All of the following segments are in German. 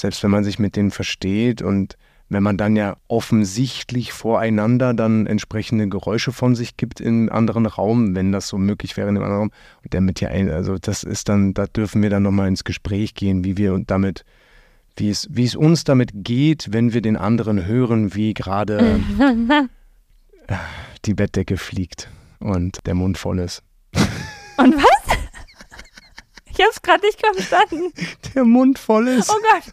selbst wenn man sich mit denen versteht und wenn man dann ja offensichtlich voreinander dann entsprechende Geräusche von sich gibt im anderen Raum, wenn das so möglich wäre in dem anderen Raum. Und damit ja, also das ist dann, da dürfen wir dann nochmal ins Gespräch gehen, wie wir damit, wie es, wie es uns damit geht, wenn wir den anderen hören, wie gerade die Bettdecke fliegt und der Mund voll ist. Und was? Ich hab's gerade nicht verstanden. Der Mund voll ist. Oh Gott.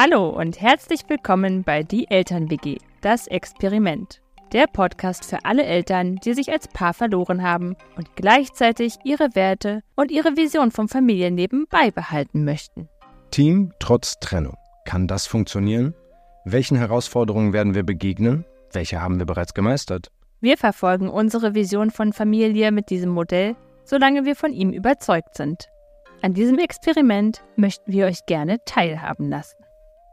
Hallo und herzlich willkommen bei Die Eltern-WG, das Experiment. Der Podcast für alle Eltern, die sich als Paar verloren haben und gleichzeitig ihre Werte und ihre Vision vom Familienleben beibehalten möchten. Team trotz Trennung. Kann das funktionieren? Welchen Herausforderungen werden wir begegnen? Welche haben wir bereits gemeistert? Wir verfolgen unsere Vision von Familie mit diesem Modell, solange wir von ihm überzeugt sind. An diesem Experiment möchten wir euch gerne teilhaben lassen.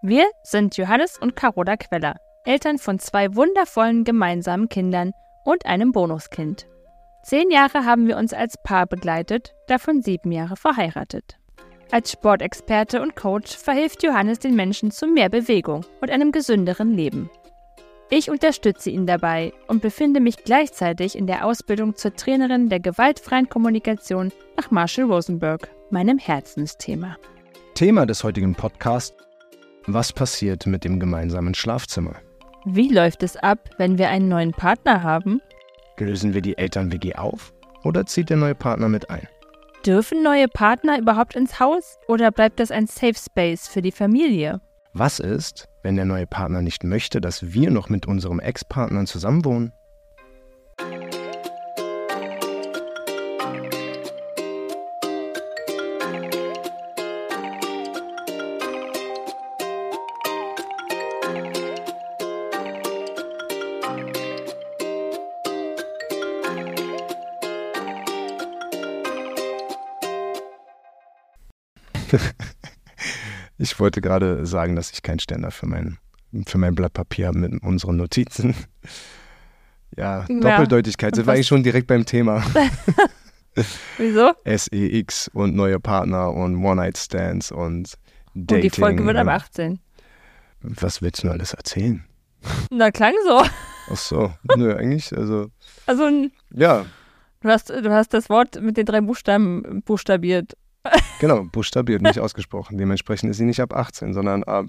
Wir sind Johannes und Carola Queller, Eltern von zwei wundervollen gemeinsamen Kindern und einem Bonuskind. Zehn Jahre haben wir uns als Paar begleitet, davon sieben Jahre verheiratet. Als Sportexperte und Coach verhilft Johannes den Menschen zu mehr Bewegung und einem gesünderen Leben. Ich unterstütze ihn dabei und befinde mich gleichzeitig in der Ausbildung zur Trainerin der gewaltfreien Kommunikation nach Marshall Rosenberg, meinem Herzensthema. Thema des heutigen Podcasts was passiert mit dem gemeinsamen Schlafzimmer? Wie läuft es ab, wenn wir einen neuen Partner haben? Lösen wir die Eltern-WG auf oder zieht der neue Partner mit ein? Dürfen neue Partner überhaupt ins Haus oder bleibt das ein Safe Space für die Familie? Was ist, wenn der neue Partner nicht möchte, dass wir noch mit unserem Ex-Partnern zusammenwohnen? Ich wollte gerade sagen, dass ich keinen Ständer für mein, für mein Blatt Papier habe mit unseren Notizen. Ja, ja. Doppeldeutigkeit sind wir eigentlich schon direkt beim Thema. Wieso? SEX und neue Partner und One-Night-Stands und Dating. Und die Folge wird ab 18. Was willst du alles erzählen? Na, klang so. Ach so, nö, eigentlich, also. Also, ja. Du hast, du hast das Wort mit den drei Buchstaben buchstabiert. Genau, buchstabiert, nicht ausgesprochen. Dementsprechend ist sie nicht ab 18, sondern ab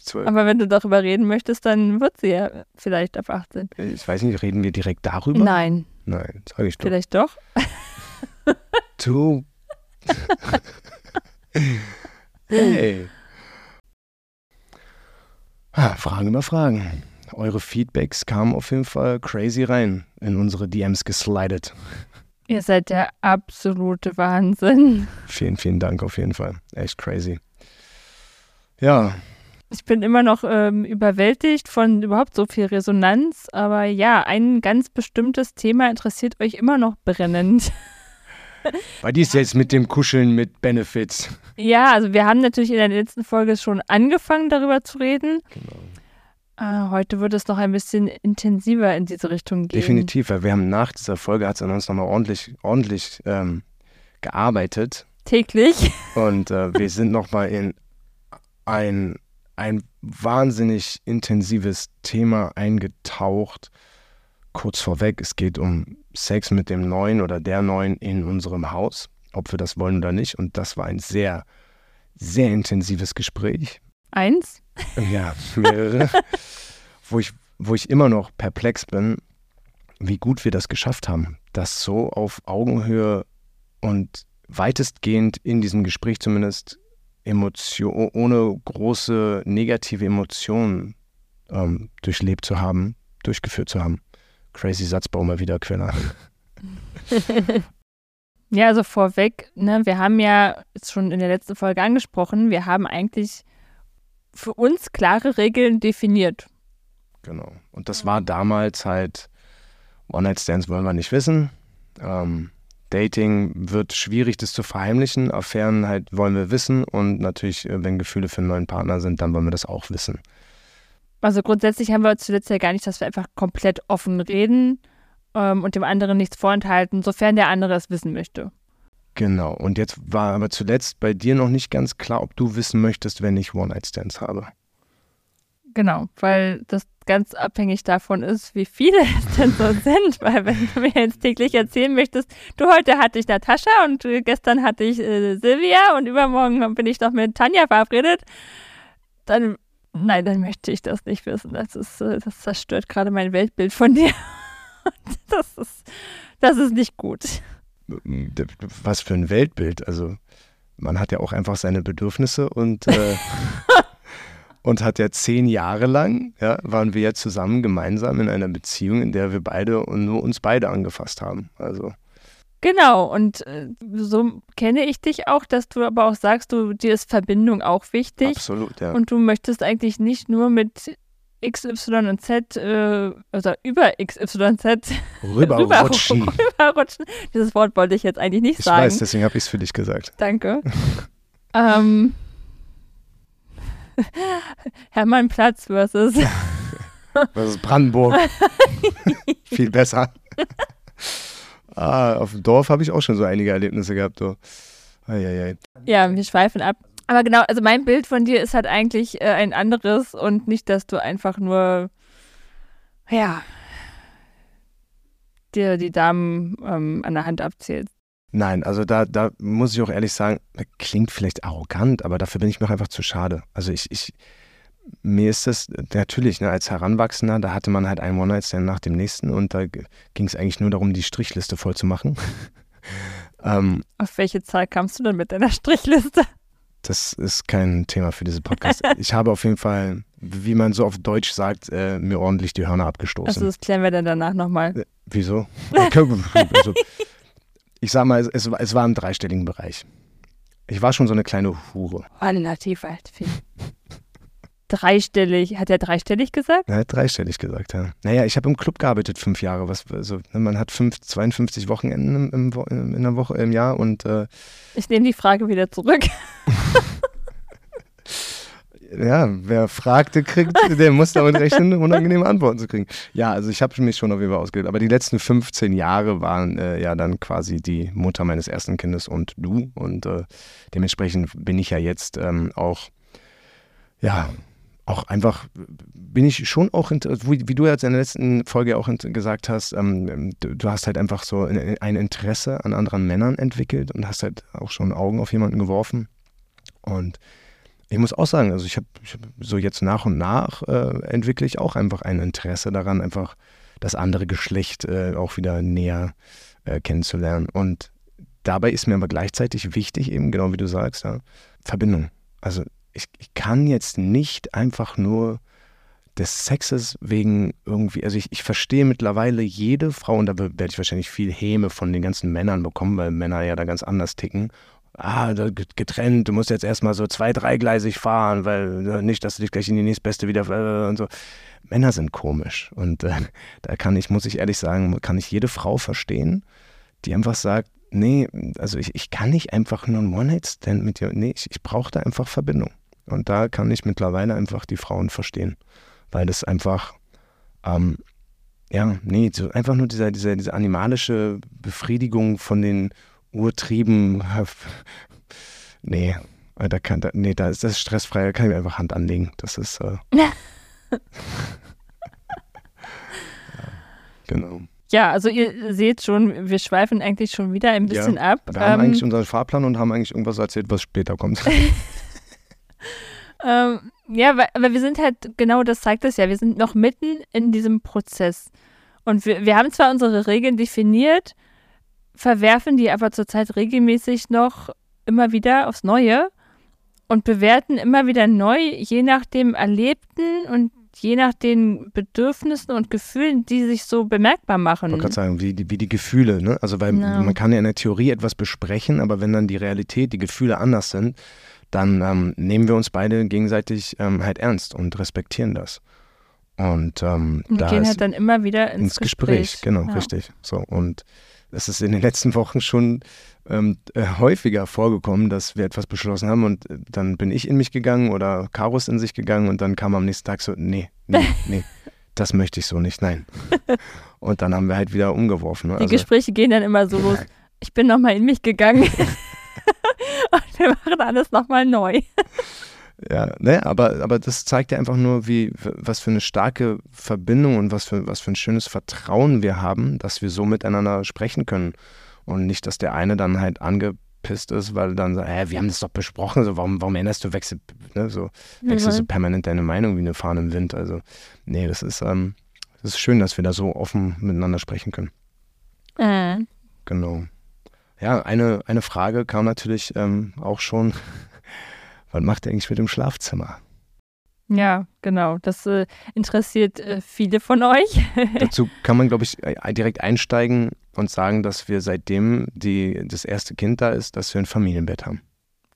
12. Aber wenn du darüber reden möchtest, dann wird sie ja vielleicht ab 18. Ich weiß nicht, reden wir direkt darüber? Nein. Nein, sage ich doch. Vielleicht doch. Du. hey. Ah, Fragen über Fragen. Eure Feedbacks kamen auf jeden Fall crazy rein in unsere DMs geslidet. Ihr seid der absolute Wahnsinn. Vielen, vielen Dank auf jeden Fall. Echt crazy. Ja. Ich bin immer noch ähm, überwältigt von überhaupt so viel Resonanz, aber ja, ein ganz bestimmtes Thema interessiert euch immer noch brennend. Bei dir ist jetzt mit dem Kuscheln mit Benefits. Ja, also wir haben natürlich in der letzten Folge schon angefangen, darüber zu reden. Genau. Ah, heute wird es noch ein bisschen intensiver in diese Richtung gehen. Definitiv, weil wir haben nach dieser Folge hat es an uns nochmal ordentlich, ordentlich ähm, gearbeitet. Täglich. Und äh, wir sind nochmal in ein, ein wahnsinnig intensives Thema eingetaucht. Kurz vorweg, es geht um Sex mit dem Neuen oder der Neuen in unserem Haus, ob wir das wollen oder nicht. Und das war ein sehr, sehr intensives Gespräch. Eins? Ja, mehrere. wo, ich, wo ich immer noch perplex bin, wie gut wir das geschafft haben, das so auf Augenhöhe und weitestgehend in diesem Gespräch zumindest Emotion, ohne große negative Emotionen ähm, durchlebt zu haben, durchgeführt zu haben. Crazy Satzbau mal wieder, Queller. ja, also vorweg, ne, wir haben ja schon in der letzten Folge angesprochen, wir haben eigentlich für uns klare Regeln definiert. Genau. Und das war damals halt, One-Night-Stands wollen wir nicht wissen. Ähm, Dating wird schwierig, das zu verheimlichen. Affären halt wollen wir wissen. Und natürlich, äh, wenn Gefühle für einen neuen Partner sind, dann wollen wir das auch wissen. Also grundsätzlich haben wir zuletzt ja gar nicht, dass wir einfach komplett offen reden. ähm, und dem anderen nichts vorenthalten, sofern der andere es wissen möchte. Genau. Und jetzt war aber zuletzt bei dir noch nicht ganz klar, ob du wissen möchtest, wenn ich One-Night-Stands habe. Genau, weil das ganz abhängig davon ist, wie viele es denn so sind. Weil wenn du mir jetzt täglich erzählen möchtest, du heute hatte ich Natascha und gestern hatte ich äh, Silvia und übermorgen bin ich noch mit Tanja verabredet, dann nein, dann möchte ich das nicht wissen. Das ist, äh, das zerstört gerade mein Weltbild von dir. das ist, das ist nicht gut. Was für ein Weltbild. Also man hat ja auch einfach seine Bedürfnisse und äh, und hat ja zehn Jahre lang, ja, waren wir ja zusammen gemeinsam in einer Beziehung, in der wir beide und nur uns beide angefasst haben. Also. Genau, und äh, so kenne ich dich auch, dass du aber auch sagst, du, dir ist Verbindung auch wichtig. Absolut, ja. Und du möchtest eigentlich nicht nur mit X, Y und Z, äh, also über X, Y, Z rüberrutschen. rüberrutschen. Dieses Wort wollte ich jetzt eigentlich nicht ich sagen. Ich weiß, deswegen habe ich es für dich gesagt. Danke. ähm, Hermannplatz versus. versus Brandenburg. Viel besser. ah, auf dem Dorf habe ich auch schon so einige Erlebnisse gehabt. So. Ja, wir schweifen ab. Aber genau, also mein Bild von dir ist halt eigentlich äh, ein anderes und nicht, dass du einfach nur, ja, dir die Damen ähm, an der Hand abzählst. Nein, also da, da muss ich auch ehrlich sagen, klingt vielleicht arrogant, aber dafür bin ich mir einfach zu schade. Also ich, ich mir ist das natürlich, ne, als Heranwachsender, da hatte man halt einen One-Night-Stand nach dem nächsten und da ging es eigentlich nur darum, die Strichliste voll zu machen. ähm, Auf welche Zahl kamst du denn mit deiner Strichliste? Das ist kein Thema für diesen Podcast. ich habe auf jeden Fall, wie man so auf Deutsch sagt, äh, mir ordentlich die Hörner abgestoßen. Also das klären wir dann danach nochmal. Äh, wieso? also, ich sag mal, es, es, war im dreistelligen Bereich. Ich war schon so eine kleine Hure. Relativ alt, viel. Dreistellig, hat er dreistellig gesagt? Er hat dreistellig gesagt, ja. Naja, ich habe im Club gearbeitet fünf Jahre. Was, also, man hat fünf, 52 Wochenenden im, im, in der Woche im Jahr und äh, Ich nehme die Frage wieder zurück. ja, wer fragte, kriegt, der muss damit rechnen, unangenehme Antworten zu kriegen. Ja, also ich habe mich schon auf jeden Fall ausgebildet. Aber die letzten 15 Jahre waren äh, ja dann quasi die Mutter meines ersten Kindes und du. Und äh, dementsprechend bin ich ja jetzt ähm, auch, ja, auch einfach, bin ich schon auch, wie, du jetzt in der letzten Folge auch gesagt hast, ähm, du, du, hast halt einfach so ein Interesse an anderen Männern entwickelt und hast halt auch schon Augen auf jemanden geworfen. Und ich muss auch sagen, also ich habe hab so jetzt nach und nach äh, entwickle ich auch einfach ein Interesse daran, einfach das andere Geschlecht äh, auch wieder näher äh, kennenzulernen. Und dabei ist mir aber gleichzeitig wichtig, eben genau wie du sagst, ja, Verbindung. Also ich, ich kann jetzt nicht einfach nur des Sexes wegen irgendwie, also ich, ich verstehe mittlerweile jede Frau, und da werde ich wahrscheinlich viel Häme von den ganzen Männern bekommen, weil Männer ja da ganz anders ticken ah, getrennt, du musst jetzt erstmal so zwei, dreigleisig fahren, weil äh, nicht, dass du dich gleich in die nächstbeste wieder äh, und so. Männer sind komisch. Und äh, da kann ich, muss ich ehrlich sagen, kann ich jede Frau verstehen, die einfach sagt, nee, also ich, ich kann nicht einfach nur ein One-Night-Stand mit dir, nee, ich, ich brauche da einfach Verbindung. Und da kann ich mittlerweile einfach die Frauen verstehen, weil das einfach, ähm, ja, nee, so einfach nur dieser, dieser, diese animalische Befriedigung von den Urtrieben, nee, da kann, da, nee, da ist das stressfrei, da kann ich mir einfach Hand anlegen. Das ist, äh, ja, genau. Ja, also ihr seht schon, wir schweifen eigentlich schon wieder ein bisschen ja, ab. Wir haben ähm, eigentlich unseren Fahrplan und haben eigentlich irgendwas erzählt, was später kommt. ähm, ja, aber wir sind halt, genau das zeigt es ja, wir sind noch mitten in diesem Prozess. Und wir, wir haben zwar unsere Regeln definiert, verwerfen die aber zurzeit regelmäßig noch immer wieder aufs Neue und bewerten immer wieder neu, je nach dem Erlebten und je nach den Bedürfnissen und Gefühlen, die sich so bemerkbar machen. Ich wollte gerade sagen, wie die, wie die Gefühle, ne? Also weil ja. man kann ja in der Theorie etwas besprechen, aber wenn dann die Realität, die Gefühle anders sind, dann ähm, nehmen wir uns beide gegenseitig ähm, halt ernst und respektieren das. Und, ähm, und da gehen halt dann immer wieder ins, ins Gespräch. Gespräch. Genau, ja. richtig. So und das ist in den letzten Wochen schon ähm, äh, häufiger vorgekommen, dass wir etwas beschlossen haben und äh, dann bin ich in mich gegangen oder ist in sich gegangen und dann kam am nächsten Tag so, nee, nee, nee, das möchte ich so nicht, nein. und dann haben wir halt wieder umgeworfen. Ne? Die also, Gespräche gehen dann immer so los. Ich bin nochmal in mich gegangen. und wir machen alles nochmal neu. Ja, ne, aber, aber das zeigt ja einfach nur, wie, was für eine starke Verbindung und was für, was für ein schönes Vertrauen wir haben, dass wir so miteinander sprechen können. Und nicht, dass der eine dann halt angepisst ist, weil dann sagt, hä, wir haben das doch besprochen, so, warum, warum änderst du, wechsel, ne, so, wechselst mhm. du permanent deine Meinung wie eine Fahne im Wind. Also, nee, das ist, ähm, das ist schön, dass wir da so offen miteinander sprechen können. Mhm. Genau. Ja, eine, eine Frage kam natürlich ähm, auch schon was macht er eigentlich mit dem Schlafzimmer? Ja, genau. Das äh, interessiert äh, viele von euch. Dazu kann man, glaube ich, direkt einsteigen und sagen, dass wir seitdem die, das erste Kind da ist, dass wir ein Familienbett haben.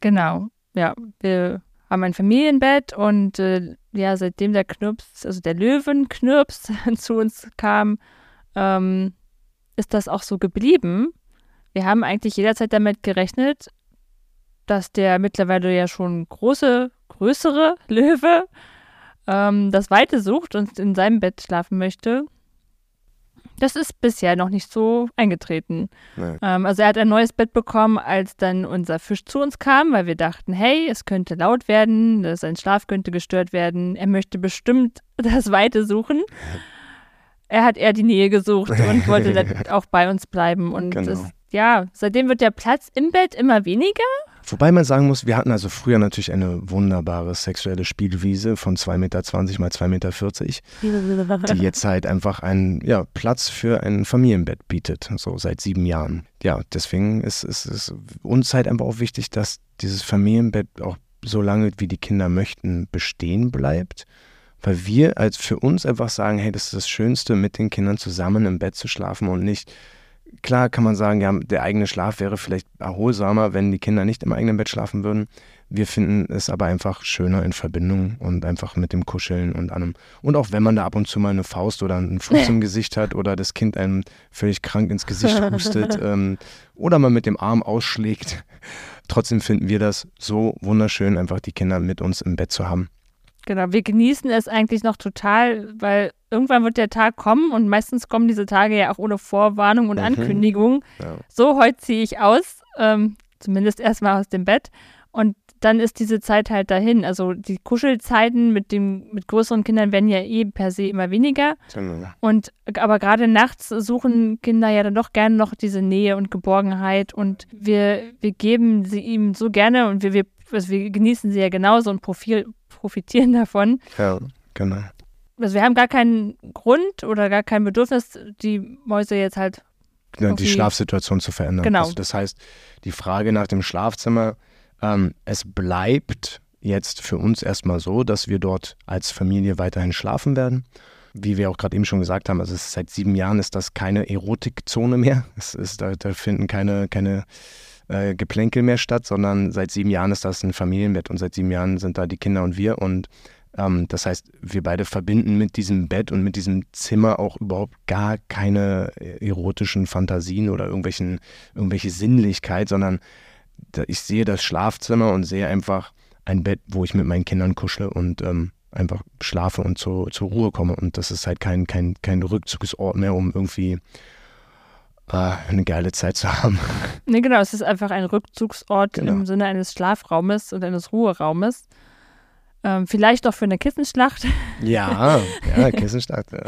Genau. Ja, wir haben ein Familienbett und äh, ja, seitdem der Knirps, also der Löwenknirps zu uns kam, ähm, ist das auch so geblieben. Wir haben eigentlich jederzeit damit gerechnet, dass der mittlerweile ja schon große, größere Löwe ähm, das Weite sucht und in seinem Bett schlafen möchte. Das ist bisher noch nicht so eingetreten. Nee. Ähm, also er hat ein neues Bett bekommen, als dann unser Fisch zu uns kam, weil wir dachten, hey, es könnte laut werden, sein Schlaf könnte gestört werden. Er möchte bestimmt das Weite suchen. Er hat eher die Nähe gesucht und wollte dann auch bei uns bleiben. Und genau. das, ja, seitdem wird der Platz im Bett immer weniger. Wobei man sagen muss, wir hatten also früher natürlich eine wunderbare sexuelle Spielwiese von 2,20 Meter mal 2,40 Meter, die jetzt halt einfach einen ja, Platz für ein Familienbett bietet, so seit sieben Jahren. Ja, deswegen ist es uns halt einfach auch wichtig, dass dieses Familienbett auch so lange, wie die Kinder möchten, bestehen bleibt. Weil wir als für uns einfach sagen, hey, das ist das Schönste, mit den Kindern zusammen im Bett zu schlafen und nicht Klar kann man sagen, ja, der eigene Schlaf wäre vielleicht erholsamer, wenn die Kinder nicht im eigenen Bett schlafen würden. Wir finden es aber einfach schöner in Verbindung und einfach mit dem Kuscheln und allem. Und auch wenn man da ab und zu mal eine Faust oder einen Fuß im Gesicht hat oder das Kind einem völlig krank ins Gesicht hustet ähm, oder man mit dem Arm ausschlägt. Trotzdem finden wir das so wunderschön, einfach die Kinder mit uns im Bett zu haben. Genau, wir genießen es eigentlich noch total, weil irgendwann wird der Tag kommen und meistens kommen diese Tage ja auch ohne Vorwarnung und mhm. Ankündigung. Ja. So, heute ziehe ich aus, ähm, zumindest erstmal aus dem Bett. Und dann ist diese Zeit halt dahin. Also die Kuschelzeiten mit dem, mit größeren Kindern werden ja eh per se immer weniger. Genau. Und aber gerade nachts suchen Kinder ja dann doch gerne noch diese Nähe und Geborgenheit und wir, wir geben sie ihm so gerne und wir, wir, also wir genießen sie ja genauso und Profil, profitieren davon. Ja, genau. Also wir haben gar keinen Grund oder gar kein Bedürfnis, die Mäuse jetzt halt ja, die Schlafsituation zu verändern. Genau. Also das heißt, die Frage nach dem Schlafzimmer, ähm, es bleibt jetzt für uns erstmal so, dass wir dort als Familie weiterhin schlafen werden. Wie wir auch gerade eben schon gesagt haben, also seit sieben Jahren ist das keine Erotikzone mehr. Es ist, da, da finden keine, keine äh, Geplänkel mehr statt, sondern seit sieben Jahren ist das ein Familienbett und seit sieben Jahren sind da die Kinder und wir und ähm, das heißt, wir beide verbinden mit diesem Bett und mit diesem Zimmer auch überhaupt gar keine äh, erotischen Fantasien oder irgendwelchen, irgendwelche Sinnlichkeit, sondern ich sehe das Schlafzimmer und sehe einfach ein Bett, wo ich mit meinen Kindern kuschle und ähm, einfach schlafe und zu, zur Ruhe komme. Und das ist halt kein, kein, kein Rückzugsort mehr, um irgendwie eine geile Zeit zu haben. Nee, genau, es ist einfach ein Rückzugsort genau. im Sinne eines Schlafraumes und eines Ruheraumes. Ähm, vielleicht auch für eine Kissenschlacht. Ja, ja, Kissenschlacht. Ja.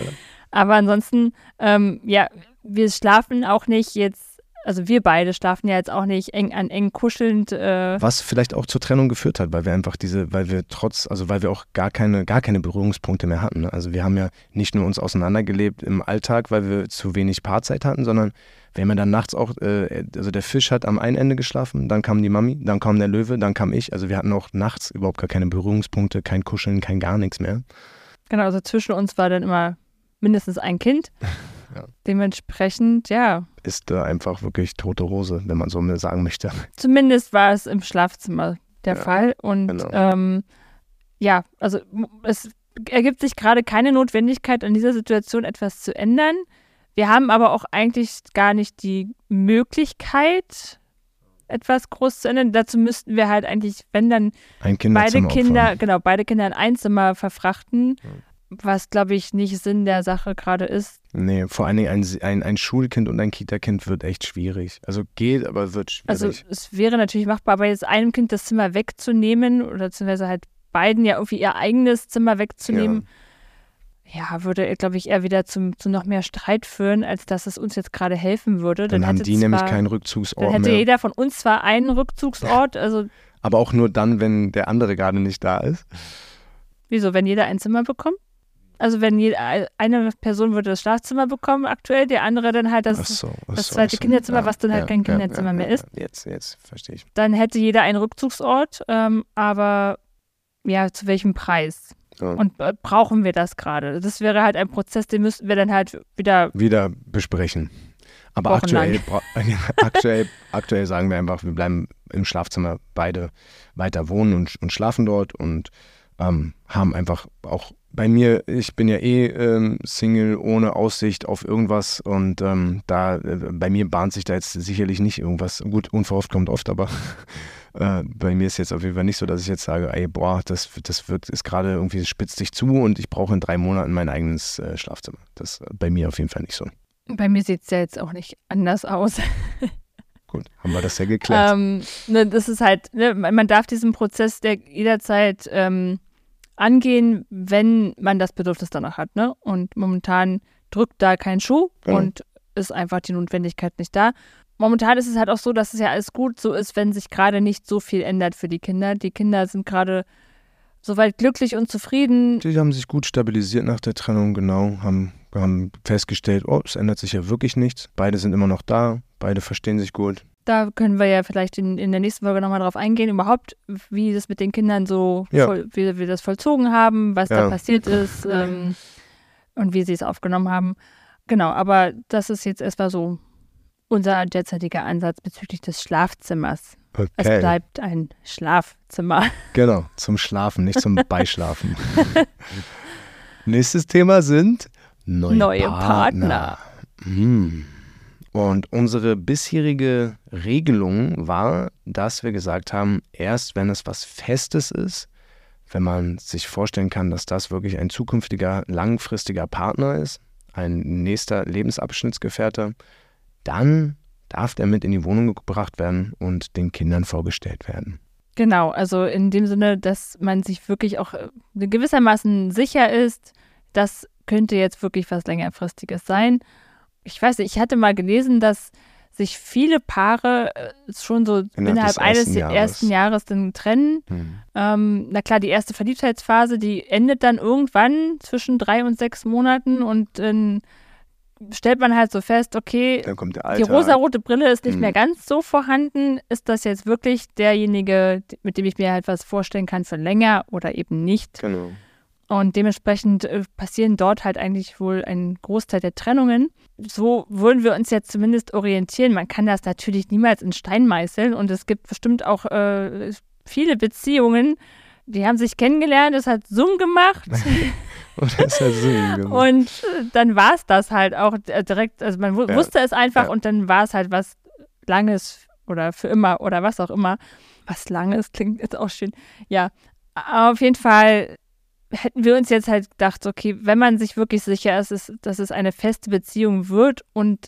Aber ansonsten, ähm, ja, wir schlafen auch nicht jetzt also wir beide schlafen ja jetzt auch nicht eng an eng kuschelnd. Äh Was vielleicht auch zur Trennung geführt hat, weil wir einfach diese, weil wir trotz, also weil wir auch gar keine, gar keine Berührungspunkte mehr hatten. Ne? Also wir haben ja nicht nur uns auseinandergelebt im Alltag, weil wir zu wenig Paarzeit hatten, sondern wir haben ja dann nachts auch, äh, also der Fisch hat am einen Ende geschlafen, dann kam die Mami, dann kam der Löwe, dann kam ich. Also wir hatten auch nachts überhaupt gar keine Berührungspunkte, kein Kuscheln, kein gar nichts mehr. Genau, also zwischen uns war dann immer mindestens ein Kind. Ja. Dementsprechend, ja. Ist da einfach wirklich tote Hose, wenn man so sagen möchte. Zumindest war es im Schlafzimmer der ja, Fall. Und genau. ähm, ja, also es ergibt sich gerade keine Notwendigkeit, an dieser Situation etwas zu ändern. Wir haben aber auch eigentlich gar nicht die Möglichkeit, etwas groß zu ändern. Dazu müssten wir halt eigentlich, wenn dann beide Kinder, opfern. genau, beide Kinder in ein Zimmer verfrachten. Was, glaube ich, nicht Sinn der Sache gerade ist. Nee, vor allen Dingen ein, ein, ein Schulkind und ein Kita-Kind wird echt schwierig. Also geht, aber wird schwierig. Also es wäre natürlich machbar, aber jetzt einem Kind das Zimmer wegzunehmen oder beziehungsweise halt beiden ja irgendwie ihr eigenes Zimmer wegzunehmen, ja, ja würde, glaube ich, eher wieder zum, zu noch mehr Streit führen, als dass es uns jetzt gerade helfen würde. dann, Dann, haben die zwar, nämlich keinen Rückzugsort Dann hätte mehr. jeder von uns zwar einen Rückzugsort, also Aber auch nur dann, wenn der andere gerade nicht da ist. wieso, wenn jeder ein Zimmer bekommt? Also wenn jede, eine Person würde das Schlafzimmer bekommen aktuell, der andere dann halt das so, das so, zweite so. Kinderzimmer, was dann halt kein Kinderzimmer mehr ist. Jetzt, jetzt verstehe ich. dann hätte jeder einen Rückzugsort, ähm, aber ja, zu welchem Preis? Ja. Und äh, brauchen wir das gerade? Das wäre halt ein Prozess, den müssten wir dann halt wieder. Wieder besprechen. Aber aktuell, aktuell, aktuell sagen wir einfach, wir bleiben im Schlafzimmer beide weiter wohnen und, und schlafen dort und ähm, haben einfach auch bei mir, ich bin ja eh ähm, Single ohne Aussicht auf irgendwas und ähm, da äh, bei mir bahnt sich da jetzt sicherlich nicht irgendwas. Gut, unverhofft kommt oft, aber äh, bei mir ist jetzt auf jeden Fall nicht so, dass ich jetzt sage, ey, boah, das, das wird ist gerade irgendwie spitzt sich zu und ich brauche in drei Monaten mein eigenes äh, Schlafzimmer. Das äh, bei mir auf jeden Fall nicht so. Bei mir sieht es ja jetzt auch nicht anders aus. Gut, haben wir das ja geklärt. ähm, ne, das ist halt, ne, man man darf diesen Prozess der jederzeit ähm, angehen, wenn man das Bedürfnis danach hat. Ne? Und momentan drückt da kein Schuh Genau. und ist einfach die Notwendigkeit nicht da. Momentan ist es halt auch so, dass es ja alles gut so ist, wenn sich gerade nicht so viel ändert für die Kinder. Die Kinder sind gerade soweit glücklich und zufrieden. Die haben sich gut stabilisiert nach der Trennung, genau, haben, haben festgestellt, oh, es ändert sich ja wirklich nichts. Beide sind immer noch da, beide verstehen sich gut. Da können wir ja vielleicht in, in der nächsten Folge nochmal drauf eingehen, überhaupt, wie das mit den Kindern so, Ja. voll, wie wir das vollzogen haben, was da Ja. passiert ist ähm, und wie sie es aufgenommen haben. Genau, aber das ist jetzt erstmal so unser derzeitiger Ansatz bezüglich des Schlafzimmers. Es Okay, bleibt ein Schlafzimmer. genau, zum Schlafen, nicht zum Beischlafen. Nächstes Thema sind neue, Neue Partner. Partner. Mm. Und unsere bisherige Regelung war, dass wir gesagt haben, erst wenn es was Festes ist, wenn man sich vorstellen kann, dass das wirklich ein zukünftiger, langfristiger Partner ist, ein nächster Lebensabschnittsgefährte, dann darf der mit in die Wohnung gebracht werden und den Kindern vorgestellt werden. Genau, also in dem Sinne, dass man sich wirklich auch äh, gewissermaßen sicher ist, das könnte jetzt wirklich was längerfristiges sein. Ich weiß nicht, ich hatte mal gelesen, dass sich viele Paare äh, schon so innerhalb, des eines ersten ersten Jahres. Jahres, dann trennen. Hm. Ähm, na klar, die erste Verliebtheitsphase, die endet dann irgendwann zwischen drei und sechs Monaten und dann stellt man halt so fest, okay, die rosarote Brille ist nicht Mhm. mehr ganz so vorhanden. Ist das jetzt wirklich derjenige, mit dem ich mir halt was vorstellen kann für länger oder eben nicht? Genau. Und dementsprechend äh, passieren dort halt eigentlich wohl ein Großteil der Trennungen. So würden wir uns jetzt zumindest orientieren. Man kann das natürlich niemals in Stein meißeln und es gibt bestimmt auch äh, viele Beziehungen, die haben sich kennengelernt, es hat Zoom gemacht Und das ist ja Sinn, genau. und äh, dann war es das halt auch äh, direkt, also man Ja. wusste es einfach Ja. und dann war es halt was Langes oder für immer oder was auch immer. Was Langes klingt jetzt auch schön. Ja, auf jeden Fall hätten wir uns jetzt halt gedacht, okay, wenn man sich wirklich sicher ist, ist, dass es eine feste Beziehung wird und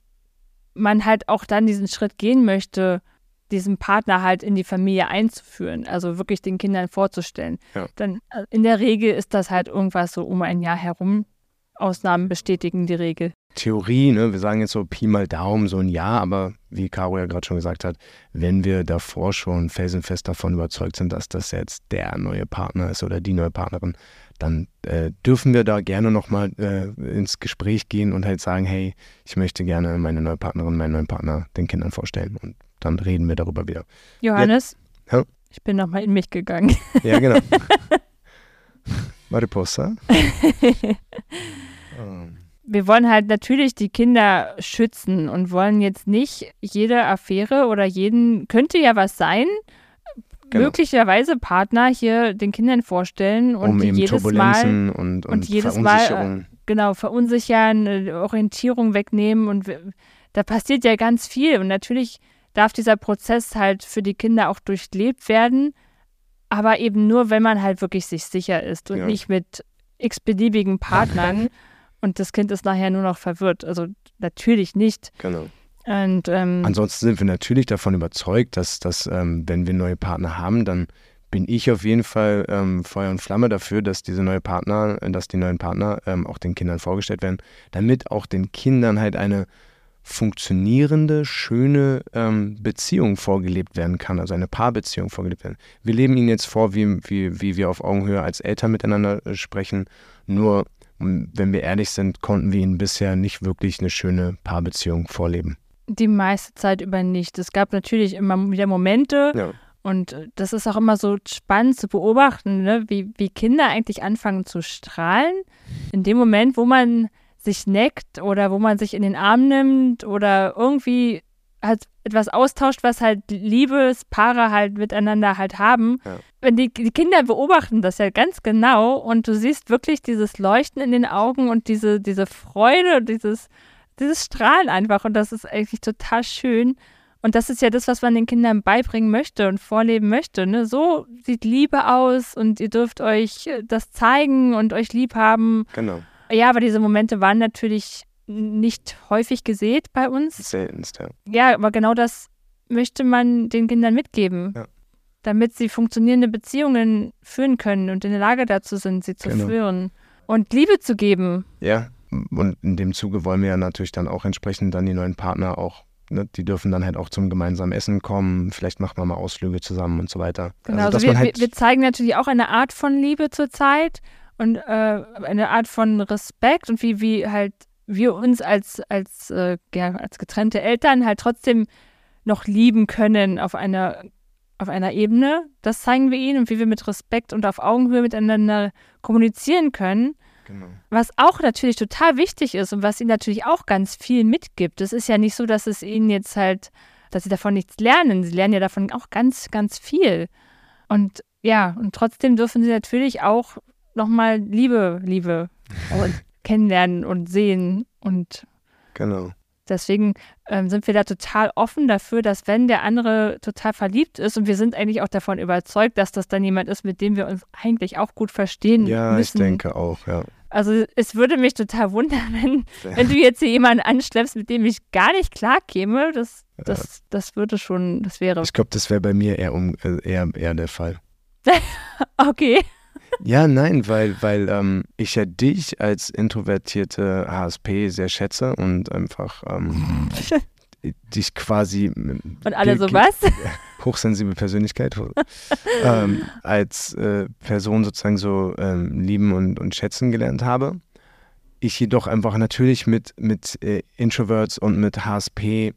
man halt auch dann diesen Schritt gehen möchte, diesen Partner halt in die Familie einzuführen, also wirklich den Kindern vorzustellen, Ja. dann äh, in der Regel ist das halt irgendwas so um ein Jahr herum. Ausnahmen bestätigen die Regel. Theorie, ne, wir sagen jetzt so Pi mal Daumen, so ein Jahr, aber wie Caro ja gerade schon gesagt hat, wenn wir davor schon felsenfest davon überzeugt sind, dass das jetzt der neue Partner ist oder die neue Partnerin, dann äh, dürfen wir da gerne nochmal äh, ins Gespräch gehen und halt sagen, hey, ich möchte gerne meine neue Partnerin, meinen neuen Partner den Kindern vorstellen und dann reden wir darüber wieder. Johannes, Ja. ich bin nochmal in mich gegangen. Ja, genau. Mariposa. Ähm, Wir wollen halt natürlich die Kinder schützen und wollen jetzt nicht jede Affäre oder jeden, könnte ja was sein, Genau. möglicherweise Partner hier den Kindern vorstellen und um jedes Mal und, und, und jedes Mal, äh, genau verunsichern, äh, Orientierung wegnehmen und da passiert ja ganz viel und natürlich darf dieser Prozess halt für die Kinder auch durchlebt werden, aber eben nur, wenn man halt wirklich sich sicher ist und Ja. nicht mit x-beliebigen Partnern und das Kind ist nachher nur noch verwirrt. Also natürlich nicht. Genau. Und, ähm, Ansonsten sind wir natürlich davon überzeugt, dass, dass ähm, wenn wir neue Partner haben, dann bin ich auf jeden Fall ähm, Feuer und Flamme dafür, dass diese neue Partner, äh, dass die neuen Partner ähm, auch den Kindern vorgestellt werden, damit auch den Kindern halt eine funktionierende, schöne ähm, Beziehung vorgelebt werden kann, also eine Paarbeziehung vorgelebt werden. Wir leben ihnen jetzt vor, wie, wie, wie wir auf Augenhöhe als Eltern miteinander äh, sprechen, nur wenn wir ehrlich sind, konnten wir ihnen bisher nicht wirklich eine schöne Paarbeziehung vorleben. Die meiste Zeit über nicht. Es gab natürlich immer wieder Momente, ja. Und äh, das ist auch immer so spannend zu beobachten, ne? wie, wie Kinder eigentlich anfangen zu strahlen. In dem Moment, wo man sich neckt oder wo man sich in den Arm nimmt oder irgendwie halt etwas austauscht, was halt Liebespaare halt miteinander halt haben. Ja. Wenn die, die Kinder beobachten das ja ganz genau und du siehst wirklich dieses Leuchten in den Augen und diese, diese Freude und dieses, dieses Strahlen einfach und das ist eigentlich total schön. Und das ist ja das, was man den Kindern beibringen möchte und vorleben möchte. Ne? So sieht Liebe aus und ihr dürft euch äh, das zeigen und euch lieb haben. Genau. Ja, aber diese Momente waren natürlich nicht häufig gesät bei uns. Seltenst, ja. Ja, aber genau das möchte man den Kindern mitgeben. Ja. Damit sie funktionierende Beziehungen führen können und in der Lage dazu sind, sie zu genau. führen. Und Liebe zu geben. Ja, und in dem Zuge wollen wir ja natürlich dann auch entsprechend dann die neuen Partner auch Ne, die dürfen dann halt auch zum gemeinsamen Essen kommen, vielleicht macht man mal Ausflüge zusammen und so weiter. Genau, also, also wir, halt wir, zeigen natürlich auch eine Art von Liebe zur Zeit und äh, eine Art von Respekt und wie, wie halt wir uns als, als, äh, ja, als getrennte Eltern halt trotzdem noch lieben können auf einer, auf einer Ebene. Das zeigen wir ihnen und wie wir mit Respekt und auf Augenhöhe miteinander kommunizieren können. Genau. Was auch natürlich total wichtig ist und was ihnen natürlich auch ganz viel mitgibt. Es ist ja nicht so, dass es ihnen jetzt halt, dass sie davon nichts lernen. Sie lernen ja davon auch ganz, ganz viel. Und ja, und trotzdem dürfen sie natürlich auch nochmal Liebe, Liebe kennenlernen und sehen und genau. Deswegen ähm, sind wir da total offen dafür, dass wenn der andere total verliebt ist und wir sind eigentlich auch davon überzeugt, dass das dann jemand ist, mit dem wir uns eigentlich auch gut verstehen ja, müssen. Ja, ich denke auch, ja. Also es würde mich total wundern, wenn, wenn du jetzt hier jemanden anschleppst, mit dem ich gar nicht klar käme. Das, das, ja. das würde schon, das wäre. Ich glaube, das wäre bei mir eher, um, äh, eher, eher der Fall. okay. Ja, nein, weil, weil ähm, ich ja dich als introvertierte HSP sehr schätze und einfach ähm, dich quasi. Und alle so was? Hochsensible Persönlichkeit ähm, als äh, Person sozusagen so ähm, lieben und, und schätzen gelernt habe. Ich jedoch einfach natürlich mit, mit äh, Introverts und mit HSP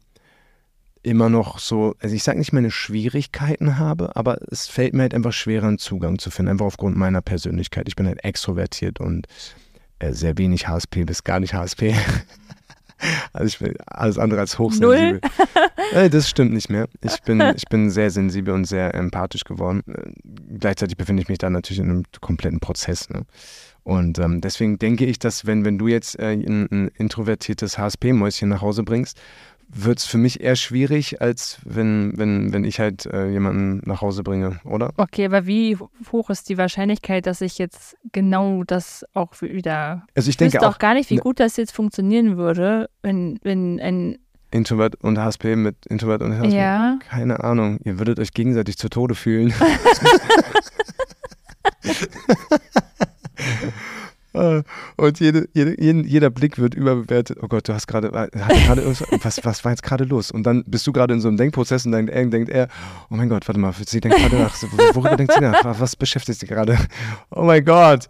immer noch so, also ich sage nicht meine Schwierigkeiten habe, aber es fällt mir halt einfach schwerer, einen Zugang zu finden, einfach aufgrund meiner Persönlichkeit. Ich bin halt extrovertiert und äh, sehr wenig HSP bis gar nicht HSP. also ich bin alles andere als hochsensibel. äh, das stimmt nicht mehr. Ich bin, ich bin sehr sensibel und sehr empathisch geworden. Äh, gleichzeitig befinde ich mich da natürlich in einem kompletten Prozess. Ne? Und ähm, deswegen denke ich, dass wenn, wenn du jetzt äh, ein, ein introvertiertes HSP-Mäuschen nach Hause bringst wird es für mich eher schwierig, als wenn, wenn, wenn ich halt äh, jemanden nach Hause bringe, oder? Okay, aber wie hoch ist die Wahrscheinlichkeit, dass ich jetzt genau das auch wieder. Also ich denke auch, auch gar nicht, wie ne gut das jetzt funktionieren würde, wenn, wenn ein Introvert und HSP mit Introvert und HSP. Ja. Keine Ahnung. Ihr würdet euch gegenseitig zu Tode fühlen. Äh, und jede, jede, jeder Blick wird überbewertet. Oh Gott, du hast gerade, was, was war jetzt gerade los? Und dann bist du gerade in so einem Denkprozess und dann denkt er, oh mein Gott, warte mal, sie denkt gerade nach, worüber denkt sie nach? Was beschäftigt sie gerade? Oh mein Gott.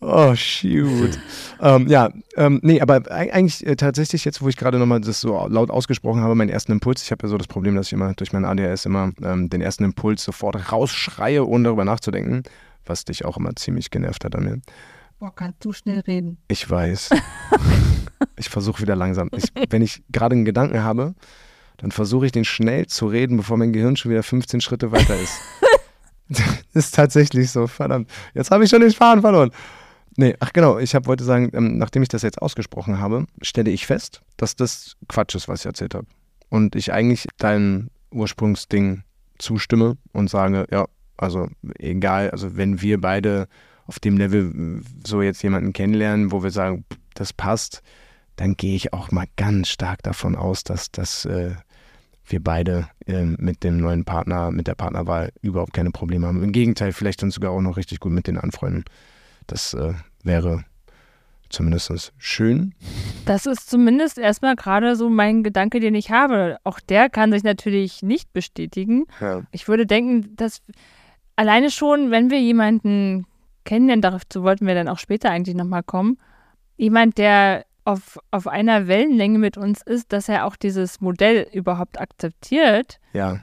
Oh, shoot. ähm, ja, ähm, nee, aber eigentlich äh, tatsächlich jetzt, wo ich gerade nochmal das so laut ausgesprochen habe, meinen ersten Impuls, ich habe ja so das Problem, dass ich immer durch mein ADHS immer ähm, den ersten Impuls sofort rausschreie, ohne darüber nachzudenken, was dich auch immer ziemlich genervt hat an mir. Boah, kannst du schnell reden. Ich weiß. ich versuche wieder langsam. Ich, wenn ich gerade einen Gedanken habe, dann versuche ich den schnell zu reden, bevor mein Gehirn schon wieder 15 Schritte weiter ist. das ist tatsächlich so, verdammt. Jetzt habe ich schon den Faden verloren. Nee, ach genau, ich hab, wollte sagen, ähm, nachdem ich das jetzt ausgesprochen habe, stelle ich fest, dass das Quatsch ist, was ich erzählt habe. Und ich eigentlich dein Ursprungsding zustimme und sage, ja, also egal, also wenn wir beide auf dem Level so jetzt jemanden kennenlernen, wo wir sagen, das passt, dann gehe ich auch mal ganz stark davon aus, dass, dass äh, wir beide äh, mit dem neuen Partner, mit der Partnerwahl überhaupt keine Probleme haben. Im Gegenteil, vielleicht uns sogar auch noch richtig gut mit den anfreunden. Das äh, wäre zumindest schön. Das ist zumindest erstmal gerade so mein Gedanke, den ich habe. Auch der kann sich natürlich nicht bestätigen. Ja. Ich würde denken, dass alleine schon, wenn wir jemanden kennen, dazu wollten wir dann auch später eigentlich nochmal kommen, jemand, der auf, auf einer Wellenlänge mit uns ist, dass er auch dieses Modell überhaupt akzeptiert, ja,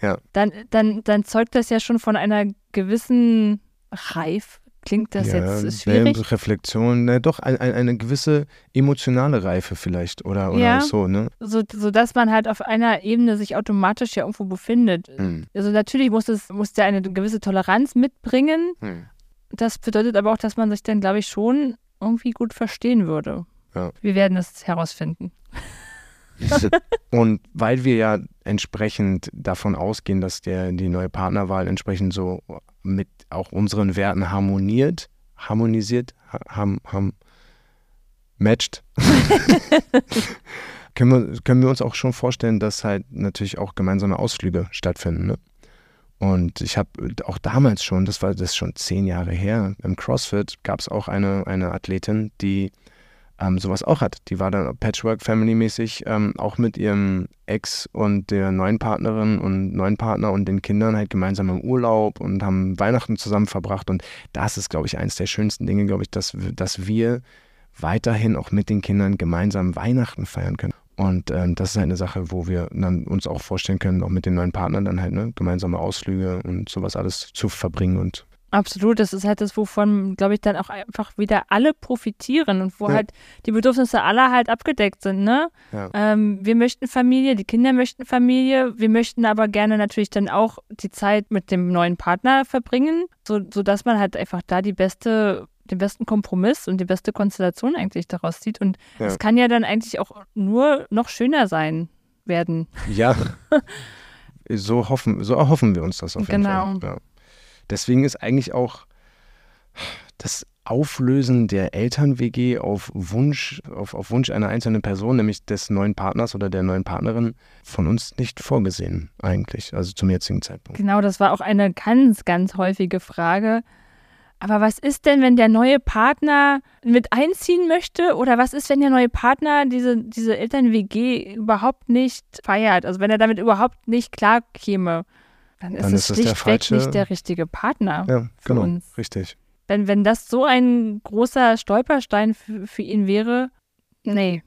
ja. Dann, dann, dann zeugt das ja schon von einer gewissen Reif. Klingt das ja, jetzt schwierig? Reflexion, ne, doch ein, ein, eine gewisse emotionale Reife vielleicht oder, oder ja, so, ne? So, so dass man halt auf einer Ebene sich automatisch ja irgendwo befindet. Hm. Also natürlich muss es muss der eine gewisse Toleranz mitbringen. Hm. Das bedeutet aber auch, dass man sich dann, glaube ich, schon irgendwie gut verstehen würde. Ja. Wir werden es herausfinden. und weil wir ja entsprechend davon ausgehen, dass der, die neue Partnerwahl entsprechend so mit auch unseren Werten harmoniert, harmonisiert, ham, ham, matcht, können, wir, können wir uns auch schon vorstellen, dass halt natürlich auch gemeinsame Ausflüge stattfinden. Ne? Und ich habe auch damals schon, das war das schon zehn Jahre her, im CrossFit gab es auch eine, eine Athletin, die ähm, sowas auch hat. Die war dann Patchwork-Family-mäßig ähm, auch mit ihrem Ex und der neuen Partnerin und neuen Partner und den Kindern halt gemeinsam im Urlaub und haben Weihnachten zusammen verbracht. Und das ist, glaube ich, eines der schönsten Dinge, glaube ich, dass, dass wir weiterhin auch mit den Kindern gemeinsam Weihnachten feiern können. Und ähm, das ist halt eine Sache, wo wir dann uns auch vorstellen können, auch mit den neuen Partnern dann halt ne, gemeinsame Ausflüge und sowas alles zu verbringen und Absolut, das ist halt das, wovon, glaube ich, dann auch einfach wieder alle profitieren und wo ja. halt die Bedürfnisse aller halt abgedeckt sind, ne? Ja. Ähm, wir möchten Familie, die Kinder möchten Familie, wir möchten aber gerne natürlich dann auch die Zeit mit dem neuen Partner verbringen, so, sodass man halt einfach da die beste, den besten Kompromiss und die beste Konstellation eigentlich daraus zieht. Und es ja. kann ja dann eigentlich auch nur noch schöner sein werden. Ja. so hoffen, so erhoffen wir uns das auf jeden genau. Fall. Genau. Ja. Deswegen ist eigentlich auch das Auflösen der Eltern-WG auf Wunsch, auf, auf Wunsch einer einzelnen Person, nämlich des neuen Partners oder der neuen Partnerin, von uns nicht vorgesehen, eigentlich, also zum jetzigen Zeitpunkt. Genau, das war auch eine ganz, ganz häufige Frage. Aber was ist denn, wenn der neue Partner mit einziehen möchte? Oder was ist, wenn der neue Partner diese, diese Eltern-WG überhaupt nicht feiert? Also wenn er damit überhaupt nicht klar käme? Dann ist, dann es, ist schlichtweg nicht der richtige Partner ja, für genau, uns. Richtig. Wenn, wenn das so ein großer Stolperstein für, für ihn wäre, nee.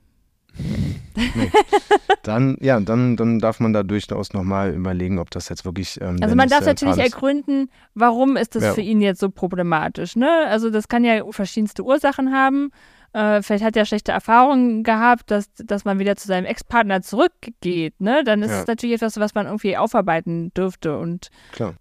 Nee. Dann, ja, dann, dann darf man da durchaus nochmal überlegen, ob das jetzt wirklich. Ähm, also man darf natürlich ergründen, warum ist das ja. für ihn jetzt so problematisch. Ne? Also das kann ja verschiedenste Ursachen haben. Äh, vielleicht hat er schlechte Erfahrungen gehabt, dass, dass man wieder zu seinem Ex-Partner zurückgeht. Ne? Dann ist ja. es natürlich etwas, was man irgendwie aufarbeiten dürfte und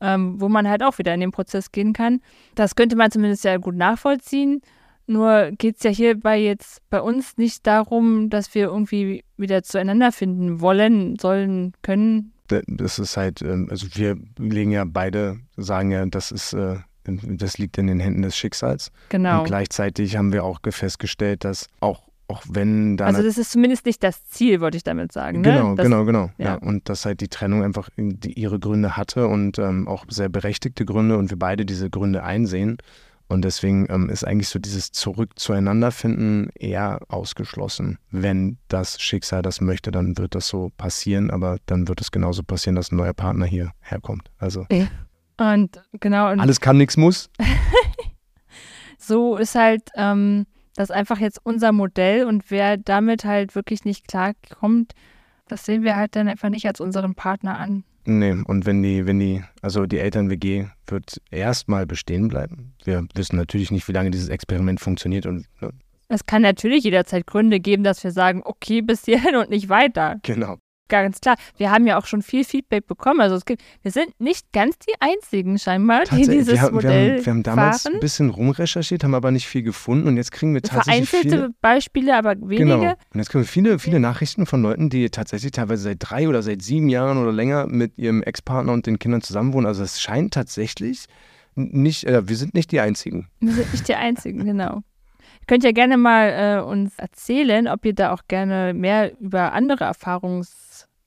ähm, wo man halt auch wieder in den Prozess gehen kann. Das könnte man zumindest ja gut nachvollziehen. Nur geht es ja hierbei jetzt bei uns nicht darum, dass wir irgendwie wieder zueinander finden wollen, sollen, können. Das ist halt, ähm, also wir legen ja beide, sagen ja, das ist äh, das liegt in den Händen des Schicksals. Genau. Und gleichzeitig haben wir auch festgestellt, dass auch auch wenn da. Also das ist zumindest nicht das Ziel, wollte ich damit sagen. Ne? Genau, das, genau, genau. Ja. ja. Und dass halt die Trennung einfach ihre Gründe hatte und ähm, auch sehr berechtigte Gründe und wir beide diese Gründe einsehen. Und deswegen ähm, ist eigentlich so dieses Zurück zueinander finden eher ausgeschlossen. Wenn das Schicksal das möchte, dann wird das so passieren, aber dann wird es genauso passieren, dass ein neuer Partner hier herkommt. Also. Und genau. Und Alles kann, nichts muss. so ist halt ähm, das einfach jetzt unser Modell und wer damit halt wirklich nicht klarkommt, das sehen wir halt dann einfach nicht als unseren Partner an. Nee, und wenn die, wenn die, also die Eltern-WG wird erstmal bestehen bleiben. Wir wissen natürlich nicht, wie lange dieses Experiment funktioniert und ne? Es kann natürlich jederzeit Gründe geben, dass wir sagen, okay, bis hierhin und nicht weiter. Genau ganz klar. Wir haben ja auch schon viel Feedback bekommen. Also es gibt, wir sind nicht ganz die einzigen scheinbar, die dieses wir haben, Modell wir haben, wir haben damals fahren. ein bisschen rumrecherchiert, haben aber nicht viel gefunden und jetzt kriegen wir tatsächlich Vereinzelte viele, Beispiele, aber wenige. Genau. Und jetzt kriegen wir viele, viele Nachrichten von Leuten, die tatsächlich teilweise seit drei oder seit sieben Jahren oder länger mit ihrem Ex-Partner und den Kindern zusammenwohnen. Also es scheint tatsächlich Nicht, äh, wir sind nicht die Einzigen. Wir sind nicht die Einzigen, genau. Ihr könnt ja gerne mal äh, uns erzählen, ob ihr da auch gerne mehr über andere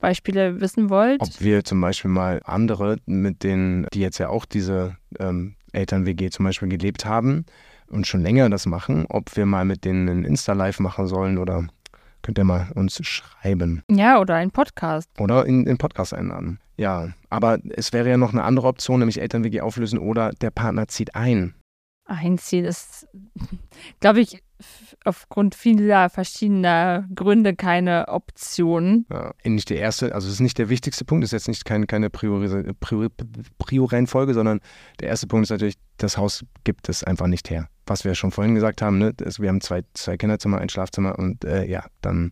Erfahrungsbeispiele wissen wollt. Ob wir zum Beispiel mal andere, mit denen, die jetzt ja auch diese ähm, Eltern-WG zum Beispiel gelebt haben und schon länger das machen, ob wir mal mit denen ein Insta-Live machen sollen oder könnt ihr mal uns schreiben. Ja, oder ein Podcast. Oder in den Podcast einladen. Ja, aber es wäre ja noch eine andere Option, nämlich Eltern-WG auflösen oder der Partner zieht ein. Einziehen ist, glaube ich, aufgrund vieler verschiedener Gründe keine Option. Ja, nicht der erste, also es ist nicht der wichtigste Punkt, es ist jetzt nicht keine, keine Priori, Priori sondern der erste Punkt ist natürlich, das Haus gibt es einfach nicht her. Was wir schon vorhin gesagt haben, ne? Also wir haben zwei, zwei Kinderzimmer, ein Schlafzimmer und äh, ja, dann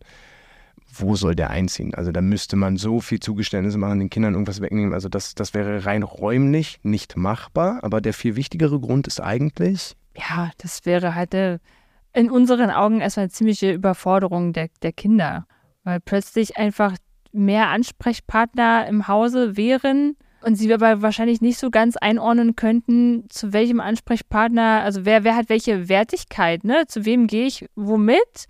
wo soll der einziehen? Also da müsste man so viel Zugeständnisse machen, den Kindern irgendwas wegnehmen. Also das, das wäre rein räumlich nicht machbar. Aber der viel wichtigere Grund ist eigentlich. Ja, das wäre halt eine, in unseren Augen erstmal eine ziemliche Überforderung der, der Kinder. Weil plötzlich einfach mehr Ansprechpartner im Hause wären und sie aber wahrscheinlich nicht so ganz einordnen könnten, zu welchem Ansprechpartner, also wer, wer hat welche Wertigkeit, ne? Zu wem gehe ich womit?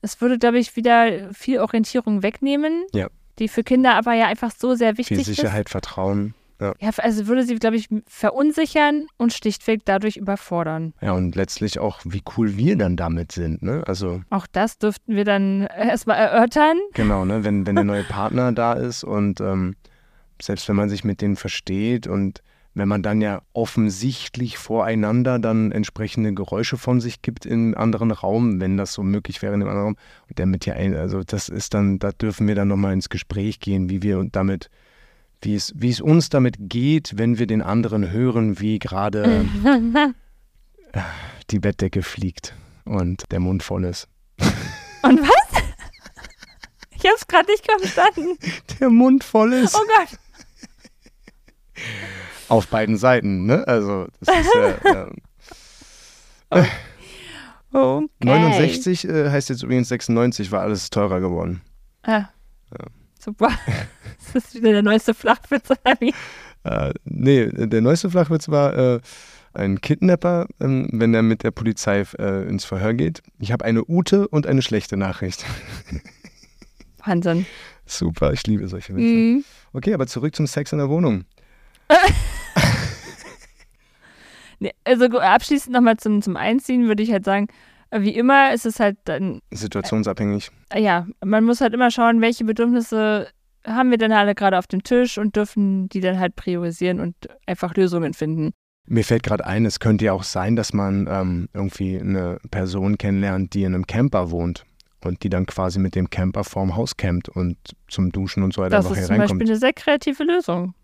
Es würde, glaube ich, wieder viel Orientierung wegnehmen, ja. die für Kinder aber ja einfach so sehr wichtig ist. Viel Sicherheit, ist. Vertrauen. Ja. ja, also würde sie, glaube ich, verunsichern und schlichtweg dadurch überfordern. Ja, und letztlich auch, wie cool wir dann damit sind, ne? Also. Auch das dürften wir dann erstmal erörtern. Genau, ne? Wenn, wenn der neue Partner da ist und ähm, selbst wenn man sich mit denen versteht und wenn man dann ja offensichtlich voreinander dann entsprechende Geräusche von sich gibt im anderen Raum, wenn das so möglich wäre in dem anderen Raum. Und damit ja, also das ist dann, da dürfen wir dann nochmal ins Gespräch gehen, wie wir damit, wie es, wie es uns damit geht, wenn wir den anderen hören, wie gerade die Bettdecke fliegt und der Mund voll ist. Und was? Ich hab's gerade nicht verstanden. Der Mund voll ist. Oh Gott. Auf beiden Seiten, ne? Also, das ist ja. ja. okay. 69 äh, heißt jetzt übrigens 96, war alles teurer geworden. Ah. Super. Das ist wieder der neueste Flachwitz, oder wie? Äh, nee, der neueste Flachwitz war äh, ein Kidnapper, ähm, wenn er mit der Polizei äh, ins Verhör geht. Ich habe eine gute und eine schlechte Nachricht. Wahnsinn. Super, ich liebe solche Witze. Mhm. Okay, aber zurück zum Sex in der Wohnung. nee, also abschließend nochmal zum, zum Einziehen würde ich halt sagen, wie immer ist es halt dann. Situationsabhängig. Äh, ja, man muss halt immer schauen, welche Bedürfnisse haben wir denn alle gerade auf dem Tisch und dürfen die dann halt priorisieren und einfach Lösungen finden. Mir fällt gerade ein, es könnte ja auch sein, dass man ähm, irgendwie eine Person kennenlernt, die in einem Camper wohnt und die dann quasi mit dem Camper vorm Haus campt und zum Duschen und so weiter das einfach hier reinkommt. Das ist zum Beispiel eine sehr kreative Lösung.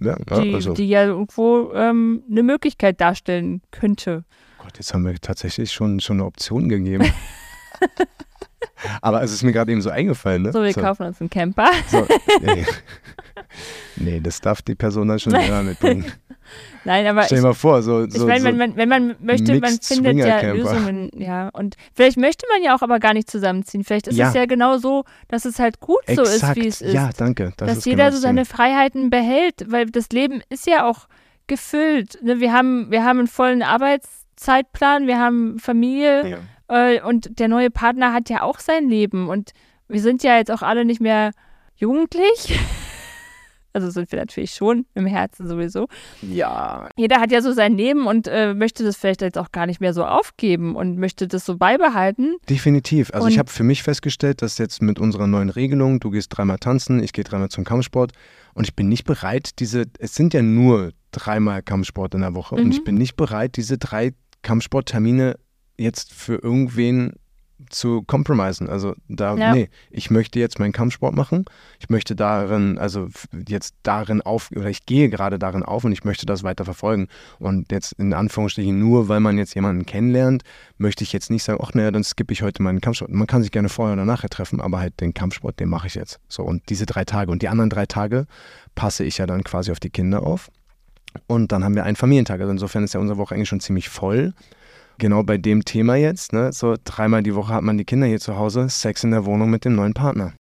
Ja, ja, die, also. die ja irgendwo ähm, eine Möglichkeit darstellen könnte. Gott, jetzt haben wir tatsächlich schon, schon eine Option gegeben. Aber es ist mir gerade eben so eingefallen. Ne? So, wir so. kaufen uns einen Camper. So, nee. nee, das darf die Person dann schon selber mitbringen. Nein, aber. Stell dir mal vor, so. so ich meine, wenn, man, wenn man möchte, man findet ja Lösungen, ja. Und vielleicht möchte man ja auch aber gar nicht zusammenziehen. Vielleicht ist ja. es ja genau so, dass es halt gut Exakt. so ist, wie es ist. Ja, danke. Das dass jeder genau so seine Freiheiten behält, weil das Leben ist ja auch gefüllt. Ne? Wir, haben, wir haben einen vollen Arbeitszeitplan, wir haben Familie ja. äh, und der neue Partner hat ja auch sein Leben. Und wir sind ja jetzt auch alle nicht mehr jugendlich. Also sind wir natürlich schon im Herzen sowieso. Ja. Jeder hat ja so sein Leben und äh, möchte das vielleicht jetzt auch gar nicht mehr so aufgeben und möchte das so beibehalten. Definitiv. Also und ich habe für mich festgestellt, dass jetzt mit unserer neuen Regelung, du gehst dreimal tanzen, ich gehe dreimal zum Kampfsport und ich bin nicht bereit, diese, es sind ja nur dreimal Kampfsport in der Woche mhm. und ich bin nicht bereit, diese drei Kampfsporttermine jetzt für irgendwen zu compromisen. Also da, ja. nee, ich möchte jetzt meinen Kampfsport machen. Ich möchte darin, also jetzt darin auf, oder ich gehe gerade darin auf und ich möchte das weiter verfolgen. Und jetzt in Anführungsstrichen nur, weil man jetzt jemanden kennenlernt, möchte ich jetzt nicht sagen, ach naja, dann skippe ich heute meinen Kampfsport. Man kann sich gerne vorher oder nachher treffen, aber halt den Kampfsport, den mache ich jetzt. So, und diese drei Tage. Und die anderen drei Tage passe ich ja dann quasi auf die Kinder auf. Und dann haben wir einen Familientag. Also insofern ist ja unsere Woche eigentlich schon ziemlich voll genau bei dem Thema jetzt, ne, so dreimal die Woche hat man die Kinder hier zu Hause, Sex in der Wohnung mit dem neuen Partner.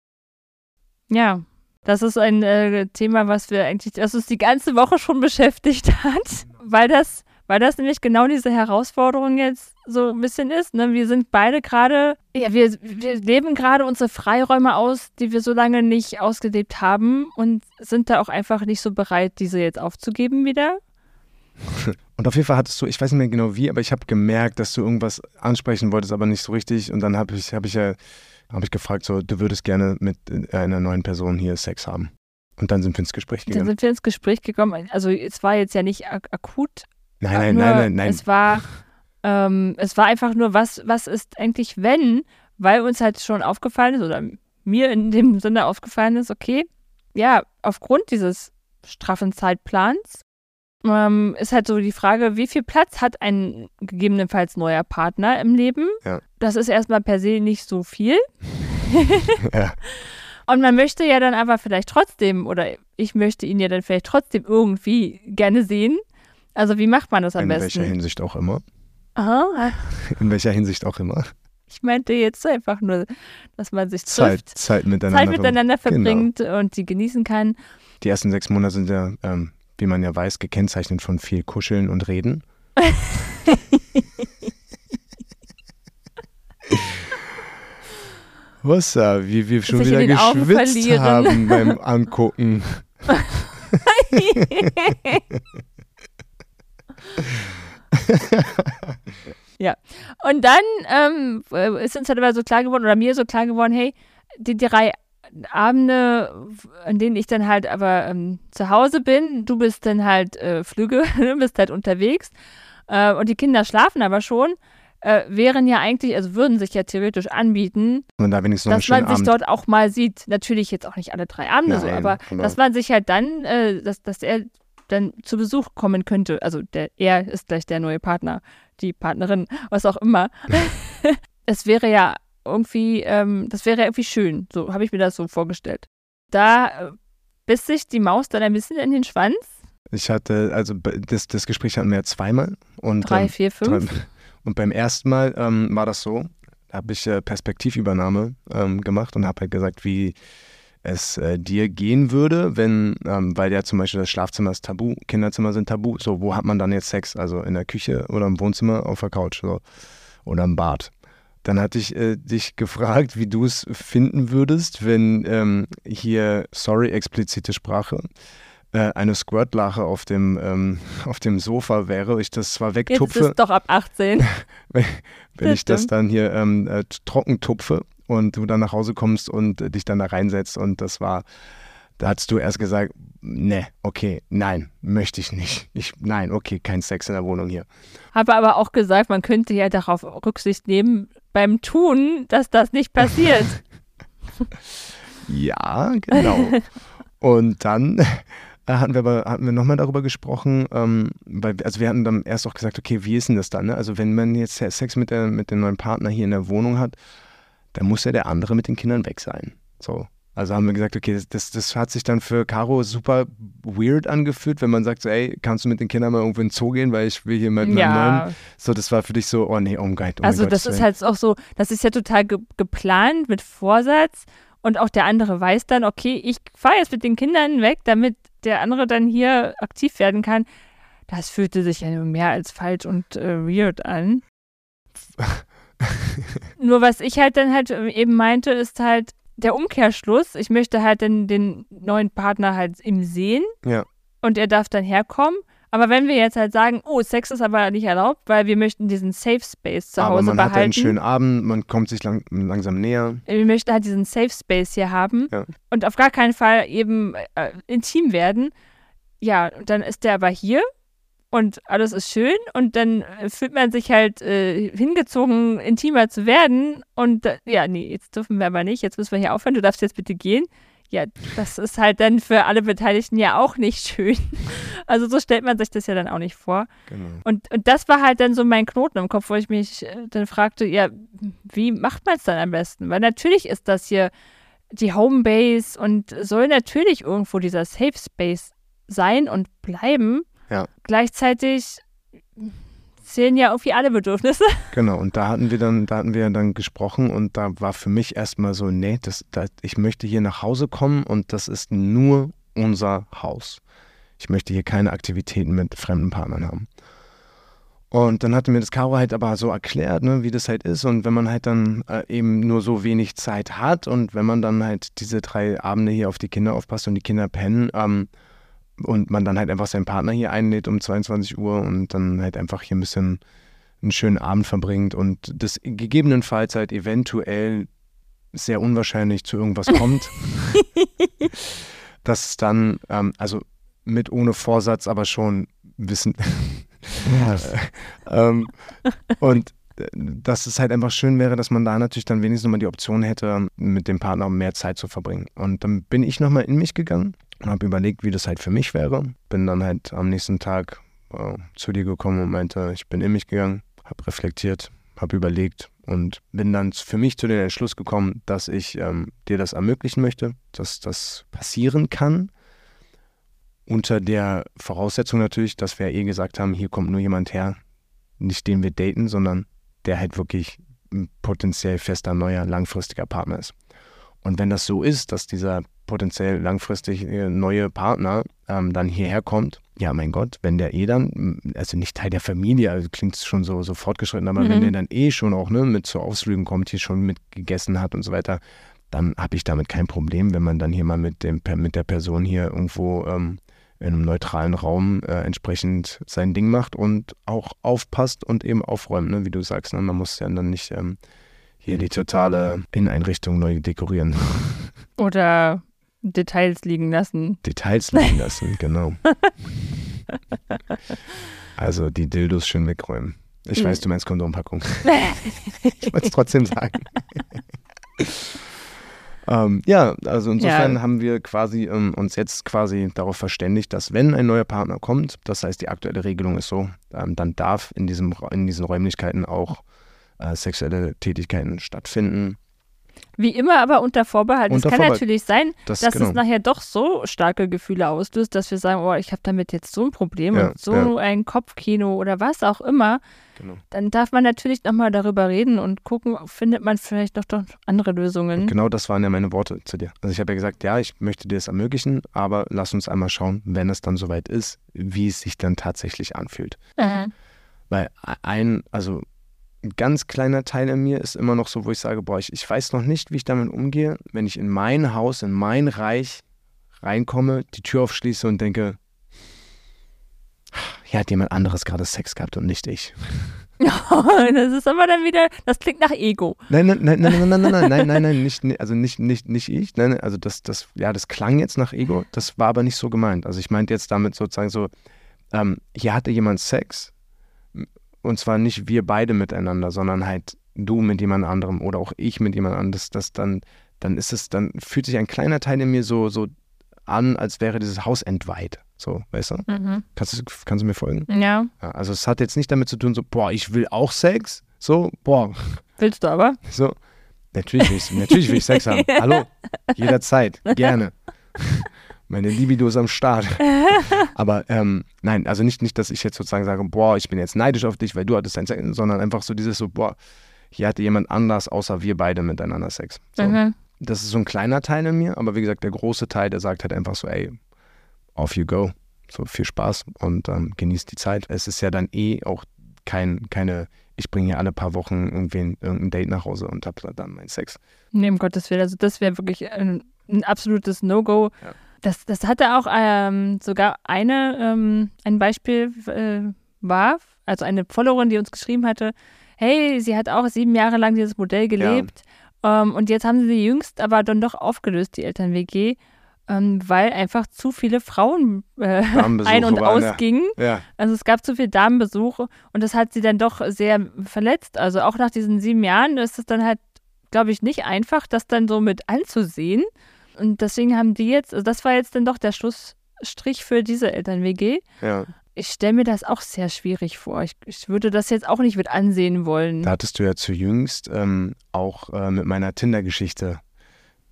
Ja, das ist ein äh, Thema, was wir eigentlich, das uns die ganze Woche schon beschäftigt hat, weil das weil das nämlich genau diese Herausforderung jetzt so ein bisschen ist. Ne? Wir sind beide gerade, ja, wir, wir leben gerade unsere Freiräume aus, die wir so lange nicht ausgelebt haben und sind da auch einfach nicht so bereit, diese jetzt aufzugeben wieder. Und auf jeden Fall hattest du, ich weiß nicht mehr genau wie, aber ich habe gemerkt, dass du irgendwas ansprechen wolltest, aber nicht so richtig. Und dann habe ich, hab ich ja hab ich gefragt, so, du würdest gerne mit äh, einer neuen Person hier Sex haben. Und dann sind wir ins Gespräch gegangen. Dann sind wir ins Gespräch gekommen. Also es war jetzt ja nicht ak akut. Nein, nein, nein, nein, nein. Es war, ähm, es war einfach nur, was, was ist eigentlich, wenn, weil uns halt schon aufgefallen ist, oder mir in dem Sinne aufgefallen ist, okay, ja, aufgrund dieses straffen Zeitplans ähm, ist halt so die Frage, wie viel Platz hat ein gegebenenfalls neuer Partner im Leben? Ja. Das ist erstmal per se nicht so viel. ja. Und man möchte ja dann aber vielleicht trotzdem, oder ich möchte ihn ja dann vielleicht trotzdem irgendwie gerne sehen. Also wie macht man das am In besten? welcher Hinsicht auch immer. Aha. In welcher Hinsicht auch immer. Ich meinte jetzt einfach nur, dass man sich Zeit, trifft, Zeit miteinander, Zeit miteinander Genau. verbringt und die genießen kann. Die ersten sechs Monate sind ja, ähm, wie man ja weiß, gekennzeichnet von viel Kuscheln und Reden. Was da, wie wir schon Sich wieder geschwitzt haben beim Angucken. Und dann ähm, ist uns halt aber so klar geworden, oder mir so klar geworden, hey, die drei Abende, an denen ich dann halt aber ähm, zu Hause bin, du bist dann halt äh, Flüge, du bist halt unterwegs äh, und die Kinder schlafen aber schon, äh, wären ja eigentlich, also würden sich ja theoretisch anbieten, Und da wenigstens dass man sich Abend. dort auch mal sieht. Natürlich jetzt auch nicht alle drei Abende so, Nein, aber aber- dass man sich halt dann, äh, dass, dass er dann zu Besuch kommen könnte. Also der, er ist gleich der neue Partner, die Partnerin, was auch immer. es wäre ja irgendwie, ähm, das wäre irgendwie schön. So habe ich mir das so vorgestellt. Da äh, biss sich die Maus dann ein bisschen in den Schwanz. Ich hatte, also das, das Gespräch hatten wir ja zweimal. Und, Drei, ähm, vier, fünf. drei- Und beim ersten Mal ähm, war das so, da habe ich äh, Perspektivübernahme ähm, gemacht und habe halt gesagt, wie es äh, dir gehen würde, wenn, ähm, weil ja zum Beispiel das Schlafzimmer ist tabu, Kinderzimmer sind tabu, so wo hat man dann jetzt Sex? Also in der Küche oder im Wohnzimmer, auf der Couch so, oder im Bad. Dann hatte ich äh, dich gefragt, wie du es finden würdest, wenn ähm, hier, sorry, explizite Sprache, äh, eine Squirtlache auf dem, ähm, auf dem Sofa wäre, ich das zwar Jetzt wegtupfe, ist doch ab 18. wenn, wenn ich das dann hier ähm, äh, trocken tupfe und du dann nach Hause kommst und äh, dich dann da reinsetzt und das war, da hast du erst gesagt, ne, okay, nein, möchte ich nicht. Ich, nein, okay, kein Sex in der Wohnung hier. Habe aber auch gesagt, man könnte ja darauf Rücksicht nehmen beim Tun, dass das nicht passiert. Ja, genau. und dann äh, hatten wir aber hatten wir nochmal darüber gesprochen, ähm, weil also wir hatten dann erst auch gesagt, okay, wie ist denn das dann? Ne? Also wenn man jetzt Sex mit der mit dem neuen Partner hier in der Wohnung hat, dann muss ja der andere mit den Kindern weg sein. So. Also haben wir gesagt, okay, das, das, hat sich dann für Caro super weird angefühlt, wenn man sagt, so, ey, kannst du mit den Kindern mal irgendwo in den Zoo gehen, weil ich will hier mit meinem ja, neuen. So, das war für dich so, oh nee, oh mein Gott. Oh also mein das ist halt auch so, das ist ja total ge geplant mit Vorsatz und auch der andere weiß dann, okay, ich fahre jetzt mit den Kindern weg, damit der andere dann hier aktiv werden kann. Das fühlte sich ja mehr als falsch und äh, weird an. Nur was ich halt dann halt eben meinte, ist halt der Umkehrschluss. Ich möchte halt dann den neuen Partner halt im sehen. Ja. Und er darf dann herkommen. Aber wenn wir jetzt halt sagen, oh, Sex ist aber nicht erlaubt, weil wir möchten diesen Safe Space zu Aber Hause man hat einen behalten. schönen Abend, man kommt sich lang, langsam näher. wir möchten halt diesen Safe Space hier haben Ja. und auf gar keinen Fall eben äh, intim werden. Ja, und dann ist der aber hier und alles ist schön und dann äh, fühlt man sich halt äh, hingezogen, intimer zu werden und äh, ja, nee, jetzt dürfen wir aber nicht, jetzt müssen wir hier aufhören, du darfst jetzt bitte gehen. Ja, das ist halt dann für alle Beteiligten ja auch nicht schön. Also so stellt man sich das ja dann auch nicht vor. Genau. Und, und das war halt dann so mein Knoten im Kopf, wo ich mich äh, dann fragte, ja, wie macht man es dann am besten? Weil natürlich ist das hier die Homebase und soll natürlich irgendwo dieser Safe Space sein und bleiben. Ja. Gleichzeitig zählen ja irgendwie alle Bedürfnisse. Genau, und da hatten wir dann, da hatten wir dann gesprochen und da war für mich erstmal so, nee, das, das, ich möchte hier nach Hause kommen und das ist nur unser Haus. Ich möchte hier keine Aktivitäten mit fremden Partnern haben. Und dann hatte mir das Caro halt aber so erklärt, ne, wie das halt ist. Und wenn man halt dann äh, eben nur so wenig Zeit hat und wenn man dann halt diese drei Abende hier auf die Kinder aufpasst und die Kinder pennen ähm, und man dann halt einfach seinen Partner hier einlädt um 22 Uhr und dann halt einfach hier ein bisschen einen schönen Abend verbringt und das gegebenenfalls halt eventuell sehr unwahrscheinlich zu irgendwas kommt, dass es dann, ähm, also mit ohne Vorsatz, aber schon wissen, ähm, und äh, dass es halt einfach schön wäre, dass man da natürlich dann wenigstens nochmal die Option hätte, mit dem Partner mehr Zeit zu verbringen. Und dann bin ich nochmal in mich gegangen und habe überlegt, wie das halt für mich wäre. Bin dann halt am nächsten Tag äh, zu dir gekommen und meinte, ich bin in mich gegangen, habe reflektiert, habe überlegt und bin dann für mich zu dem Entschluss gekommen, dass ich ähm, dir das ermöglichen möchte, dass das passieren kann unter der Voraussetzung natürlich, dass wir eh gesagt haben, hier kommt nur jemand her, nicht den wir daten, sondern der halt wirklich ein potenziell fester, neuer, langfristiger Partner ist. Und wenn das so ist, dass dieser potenziell langfristig neue Partner ähm, dann hierher kommt, ja, mein Gott, wenn der eh dann, also nicht Teil der Familie, also klingt schon so, so fortgeschritten, aber mhm. wenn der dann eh schon auch ne, mit zu Ausflügen kommt, hier schon mitgegessen hat und so weiter, dann habe ich damit kein Problem, wenn man dann hier mal mit, dem, mit der Person hier irgendwo ähm, in einem neutralen Raum äh, entsprechend sein Ding macht und auch aufpasst und eben aufräumt, ne? wie du sagst. Ne? Man muss ja dann nicht ähm, hier die totale Inneneinrichtung neu dekorieren. Oder Details liegen lassen. Details liegen lassen, genau. also die Dildos schön wegräumen. Ich weiß, du meinst Kondompackung. ich wollte es trotzdem sagen. Ähm, ja, also insofern ja. haben wir quasi ähm, uns jetzt quasi darauf verständigt, dass wenn ein neuer Partner kommt, das heißt die aktuelle Regelung ist so, ähm, dann darf in, diesem, in diesen Räumlichkeiten auch äh, sexuelle Tätigkeiten stattfinden. Wie immer, aber unter Vorbehalt. Unter es kann Vorbehalt. natürlich sein, das, dass genau. es nachher doch so starke Gefühle auslöst, dass wir sagen, oh, ich habe damit jetzt so ein Problem ja, und so ja. ein Kopfkino oder was auch immer. Genau. Dann darf man natürlich nochmal darüber reden und gucken, findet man vielleicht doch, doch andere Lösungen. Und genau das waren ja meine Worte zu dir. Also ich habe ja gesagt, ja, ich möchte dir das ermöglichen, aber lass uns einmal schauen, wenn es dann soweit ist, wie es sich dann tatsächlich anfühlt. Mhm. Weil ein, also ein ganz kleiner Teil in mir ist immer noch so, wo ich sage, boah, ich, ich weiß noch nicht, wie ich damit umgehe, wenn ich in mein Haus, in mein Reich reinkomme, die Tür aufschließe und denke, hier hat jemand anderes gerade Sex gehabt und nicht ich. das ist aber dann wieder, das klingt nach Ego. Nein, nein, nein, nein, nein, nein, nein, nein, nein, nein, nicht, also nicht, nicht, nicht ich. Nein, also das, das, ja, das klang jetzt nach Ego, das war aber nicht so gemeint. Also ich meinte jetzt damit sozusagen so, ähm, hier hatte jemand Sex und zwar nicht wir beide miteinander, sondern halt du mit jemand anderem oder auch ich mit jemand anderem. Das, das dann, dann ist es, dann fühlt sich ein kleiner Teil in mir so, so an, als wäre dieses Haus entweiht. So, weißt du? Mhm. Kannst, du kannst du mir folgen? Ja. ja. Also es hat jetzt nicht damit zu tun, so, boah, ich will auch Sex. So, boah. Willst du aber? So, natürlich will ich, natürlich will ich Sex haben. Hallo, jederzeit, gerne. Meine Libido ist am Start. Aber ähm, nein, also nicht, nicht, dass ich jetzt sozusagen sage, boah, ich bin jetzt neidisch auf dich, weil du hattest dein Sex, sondern einfach so dieses so, boah, hier hatte jemand anders, außer wir beide miteinander Sex. So. Mhm. Das ist so ein kleiner Teil in mir, aber wie gesagt, der große Teil, der sagt halt einfach so, ey, off you go. So viel Spaß und ähm, genießt die Zeit. Es ist ja dann eh auch kein, keine, ich bringe hier alle paar Wochen irgendwie irgendein Date nach Hause und habe dann meinen Sex. Nee, um Gottes Willen, also das wäre wirklich ein, ein absolutes No-Go. Ja. Das, das hatte auch ähm, sogar eine, ähm, ein Beispiel äh, war, also eine Followerin, die uns geschrieben hatte, hey, sie hat auch sieben Jahre lang dieses Modell gelebt ja. ähm, und jetzt haben sie jüngst aber dann doch aufgelöst, die Eltern-WG, ähm, weil einfach zu viele Frauen äh, ein- und ausgingen. Ja. Also es gab zu viele Damenbesuche und das hat sie dann doch sehr verletzt. Also auch nach diesen sieben Jahren ist es dann halt, glaube ich, nicht einfach, das dann so mit anzusehen. Und deswegen haben die jetzt, also das war jetzt dann doch der Schlussstrich für diese Eltern-WG. Ja. Ich stelle mir das auch sehr schwierig vor. Ich, ich, würde das jetzt auch nicht mit ansehen wollen. Da hattest du ja zu jüngst ähm, auch äh, mit meiner Tinder-Geschichte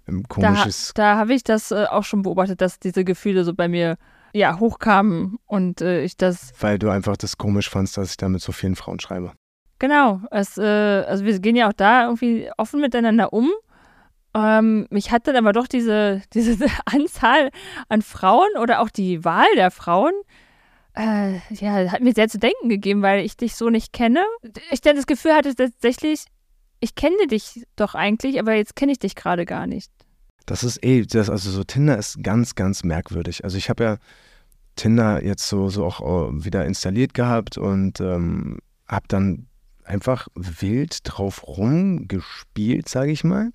ähm, komisches. Da, da habe ich das äh, auch schon beobachtet, dass diese Gefühle so bei mir ja, hochkamen und äh, ich das. Weil du einfach das komisch fandst, dass ich da mit so vielen Frauen schreibe. Genau. Es, äh, also wir gehen ja auch da irgendwie offen miteinander um ähm, mich hat dann aber doch diese, diese Anzahl an Frauen oder auch die Wahl der Frauen äh, ja, hat mir sehr zu denken gegeben, weil ich dich so nicht kenne. Ich dann das Gefühl hatte tatsächlich, ich kenne dich doch eigentlich, aber jetzt kenne ich dich gerade gar nicht. Das ist eh, das, also so Tinder ist ganz, ganz merkwürdig. Also ich habe ja Tinder jetzt so, so auch äh, wieder installiert gehabt und ähm, habe dann einfach wild drauf rumgespielt, sage ich mal.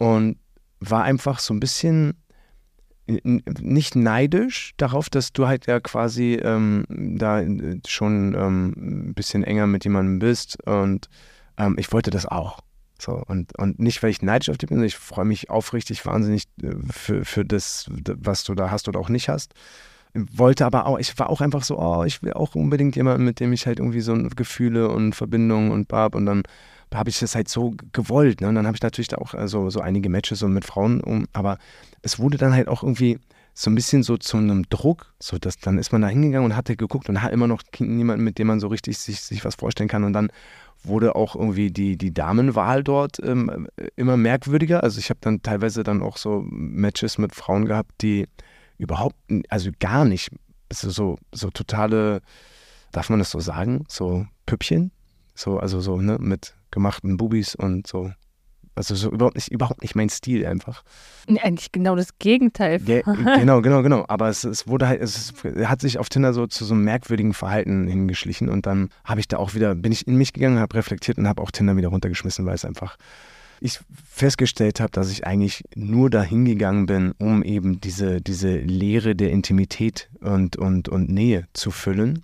Und war einfach so ein bisschen nicht neidisch darauf, dass du halt ja quasi ähm, da äh, schon ähm, ein bisschen enger mit jemandem bist und ähm, ich wollte das auch. So, und, und nicht, weil ich neidisch auf dich bin, ich freue mich aufrichtig wahnsinnig äh, für, für das, was du da hast oder auch nicht hast. Wollte aber auch, ich war auch einfach so, oh, ich will auch unbedingt jemanden, mit dem ich halt irgendwie so Gefühle und Verbindungen und bab und dann habe ich das halt so gewollt. Ne? Und dann habe ich natürlich da auch also, so einige Matches so mit Frauen um, aber es wurde dann halt auch irgendwie so ein bisschen so zu einem Druck, so dass dann ist man da hingegangen und hatte geguckt und hat immer noch niemanden, mit dem man so richtig sich, sich was vorstellen kann und dann wurde auch irgendwie die, die Damenwahl dort ähm, immer merkwürdiger. Also ich habe dann teilweise dann auch so Matches mit Frauen gehabt, die überhaupt, also gar nicht, also so, so totale, darf man das so sagen, so Püppchen, so, also so, ne, mit gemachten Bubis und so. Also so überhaupt nicht, überhaupt nicht mein Stil einfach. Eigentlich genau das Gegenteil. Ge genau, genau, genau. Aber es, es wurde halt, es hat sich auf Tinder so zu so einem merkwürdigen Verhalten hingeschlichen und dann habe ich da auch wieder, bin ich in mich gegangen, habe reflektiert und habe auch Tinder wieder runtergeschmissen, weil es einfach ich festgestellt habe, dass ich eigentlich nur dahin gegangen bin, um eben diese, diese Leere der Intimität und, und, und Nähe zu füllen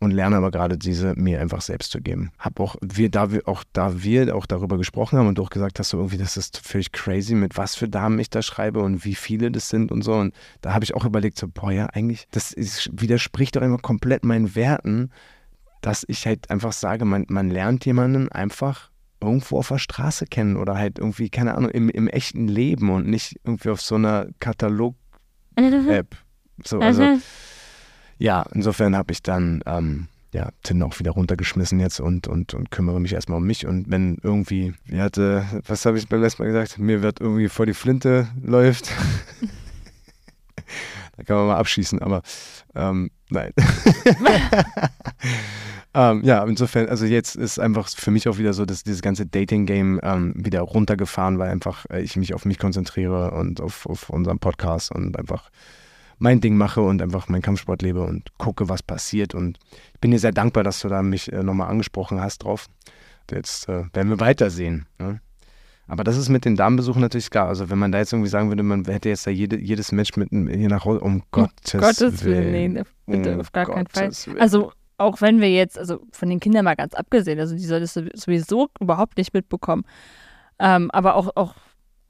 und lerne aber gerade diese mir einfach selbst zu geben. Hab auch wir da wir auch da wir auch darüber gesprochen haben und auch gesagt hast so irgendwie das ist völlig crazy mit was für Damen ich da schreibe und wie viele das sind und so und da habe ich auch überlegt so boah ja eigentlich das ist, widerspricht doch immer komplett meinen Werten, dass ich halt einfach sage man man lernt jemanden einfach irgendwo auf der Straße kennen oder halt irgendwie keine Ahnung im, im echten Leben und nicht irgendwie auf so einer Katalog App. So also mhm ja, insofern habe ich dann ähm, ja, Tinder auch wieder runtergeschmissen jetzt und, und, und kümmere mich erstmal um mich. Und wenn irgendwie, wie hatte, was habe ich beim letzten Mal gesagt, mir wird irgendwie vor die Flinte läuft, da kann man mal abschießen, aber ähm, nein. ähm, ja, insofern, also jetzt ist einfach für mich auch wieder so, dass dieses ganze Dating-Game ähm, wieder runtergefahren, weil einfach äh, ich mich auf mich konzentriere und auf, auf unseren Podcast und einfach mein Ding mache und einfach meinen Kampfsport lebe und gucke, was passiert. Und ich bin dir sehr dankbar, dass du da mich äh, nochmal angesprochen hast drauf. Jetzt äh, werden wir weitersehen. Ne? Aber das ist mit den Damenbesuchen natürlich klar. Also wenn man da jetzt irgendwie sagen würde, man hätte jetzt da jede, jedes Match mit hier nach Hause, um Gottes, Gottes Willen. Willen. Nee, bitte, um auf gar keinen Fall. Gottes Willen. Also auch wenn wir jetzt, also von den Kindern mal ganz abgesehen, also die soll das sowieso überhaupt nicht mitbekommen. Ähm, aber auch, auch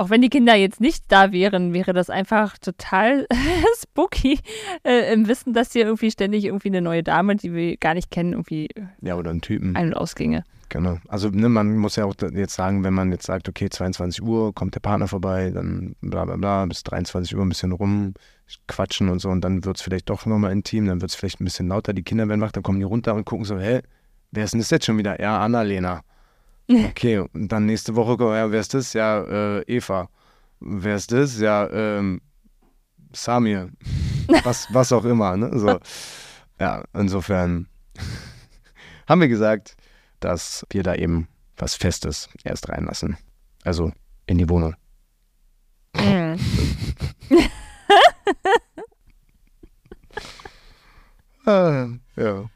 auch wenn die Kinder jetzt nicht da wären, wäre das einfach total spooky äh, im Wissen, dass hier irgendwie ständig irgendwie eine neue Dame, die wir gar nicht kennen, irgendwie ja, oder einen Typen. ein- und ausginge. Genau. Also ne, man muss ja auch jetzt sagen, wenn man jetzt sagt, okay, 22 Uhr kommt der Partner vorbei, dann bla bla bla, bis 23 Uhr ein bisschen rum quatschen und so und dann wird es vielleicht doch nochmal intim, dann wird es vielleicht ein bisschen lauter, die Kinder werden wach, dann kommen die runter und gucken so, hä, wer ist denn das jetzt schon wieder? Ja, Annalena. Okay, und dann nächste Woche, ja, wer ist das? Ja, äh, Eva. Wer ist das? Ja, ähm, Samir. Was, was auch immer, ne? So. Ja, insofern haben wir gesagt, dass wir da eben was Festes erst reinlassen. Also in die Wohnung. Mhm. Ah, ja.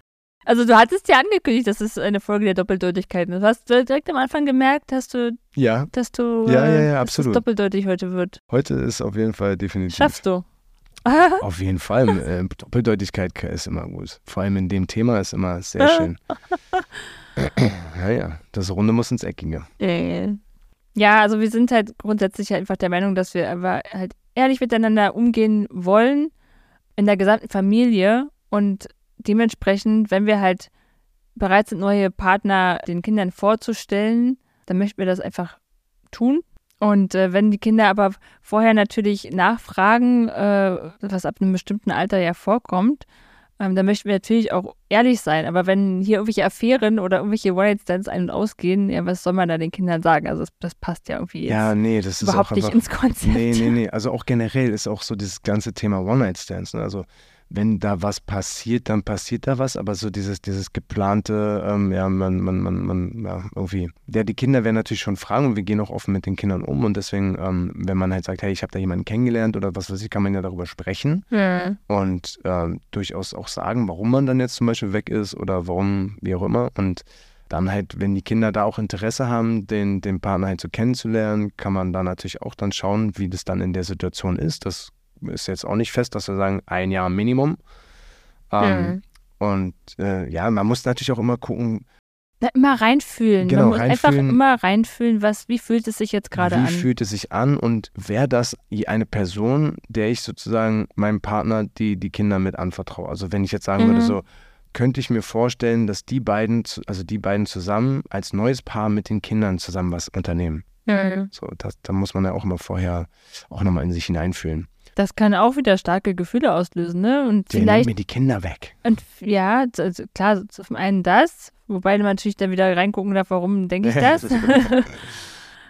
Also du hattest ja angekündigt, dass es eine Folge der Doppeldeutigkeiten ist. Hast du direkt am Anfang gemerkt, dass du, Ja, dass du Ja, äh, ja, ja, dass absolut. es doppeldeutig heute wird? heute ist auf jeden Fall definitiv. Schaffst du. Auf jeden Fall. Äh, Doppeldeutigkeit ist immer gut. Vor allem in dem Thema ist immer sehr schön. Ja, ja. Das Runde muss ins Eckige. Äh. Ja, also wir sind halt grundsätzlich einfach der Meinung, dass wir einfach halt ehrlich miteinander umgehen wollen in der gesamten Familie und dementsprechend, wenn wir halt bereit sind, neue Partner den Kindern vorzustellen, dann möchten wir das einfach tun. Und äh, wenn die Kinder aber vorher natürlich nachfragen, äh, was ab einem bestimmten Alter ja vorkommt, ähm, dann möchten wir natürlich auch ehrlich sein. Aber wenn hier irgendwelche Affären oder irgendwelche One-Night-Stands ein- und ausgehen, ja, was soll man da den Kindern sagen? Also das, das passt ja irgendwie jetzt Ja, nee, das ist überhaupt nicht ins Konzept. Nee, nee, nee. Also auch generell ist auch so dieses ganze Thema One-Night-Stands. Ne? Also wenn da was passiert, dann passiert da was, aber so dieses, dieses geplante, ähm, ja, man, man, man, man, ja, irgendwie, ja, die Kinder werden natürlich schon fragen und wir gehen auch offen mit den Kindern um und deswegen, ähm, wenn man halt sagt, hey, ich habe da jemanden kennengelernt oder was weiß ich, kann man ja darüber sprechen Mhm. und ähm, durchaus auch sagen, warum man dann jetzt zum Beispiel weg ist oder warum, wie auch immer und dann halt, wenn die Kinder da auch Interesse haben, den, den Partner halt so kennenzulernen, kann man da natürlich auch dann schauen, wie das dann in der Situation ist. Das ist jetzt auch nicht fest, dass wir sagen, ein Jahr Minimum. Ähm, Mhm. Und äh, ja, man muss natürlich auch immer gucken, Na, immer reinfühlen. Genau, Man muss einfach reinfühlen. immer reinfühlen, was, wie fühlt es sich jetzt gerade wie an. fühlt es sich an und wäre das eine Person, der ich sozusagen meinem Partner die, die Kinder mit anvertraue. Also wenn ich jetzt sagen Mhm. würde, so könnte ich mir vorstellen, dass die beiden, also die beiden zusammen als neues Paar mit den Kindern zusammen was unternehmen. Mhm. So, das, da muss man ja auch immer vorher auch nochmal in sich hineinfühlen. Das kann auch wieder starke Gefühle auslösen, ne? Und Der vielleicht, mir die Kinder weg. und ja, also klar, zum einen das, wobei man natürlich dann wieder reingucken darf, warum denke ich das. das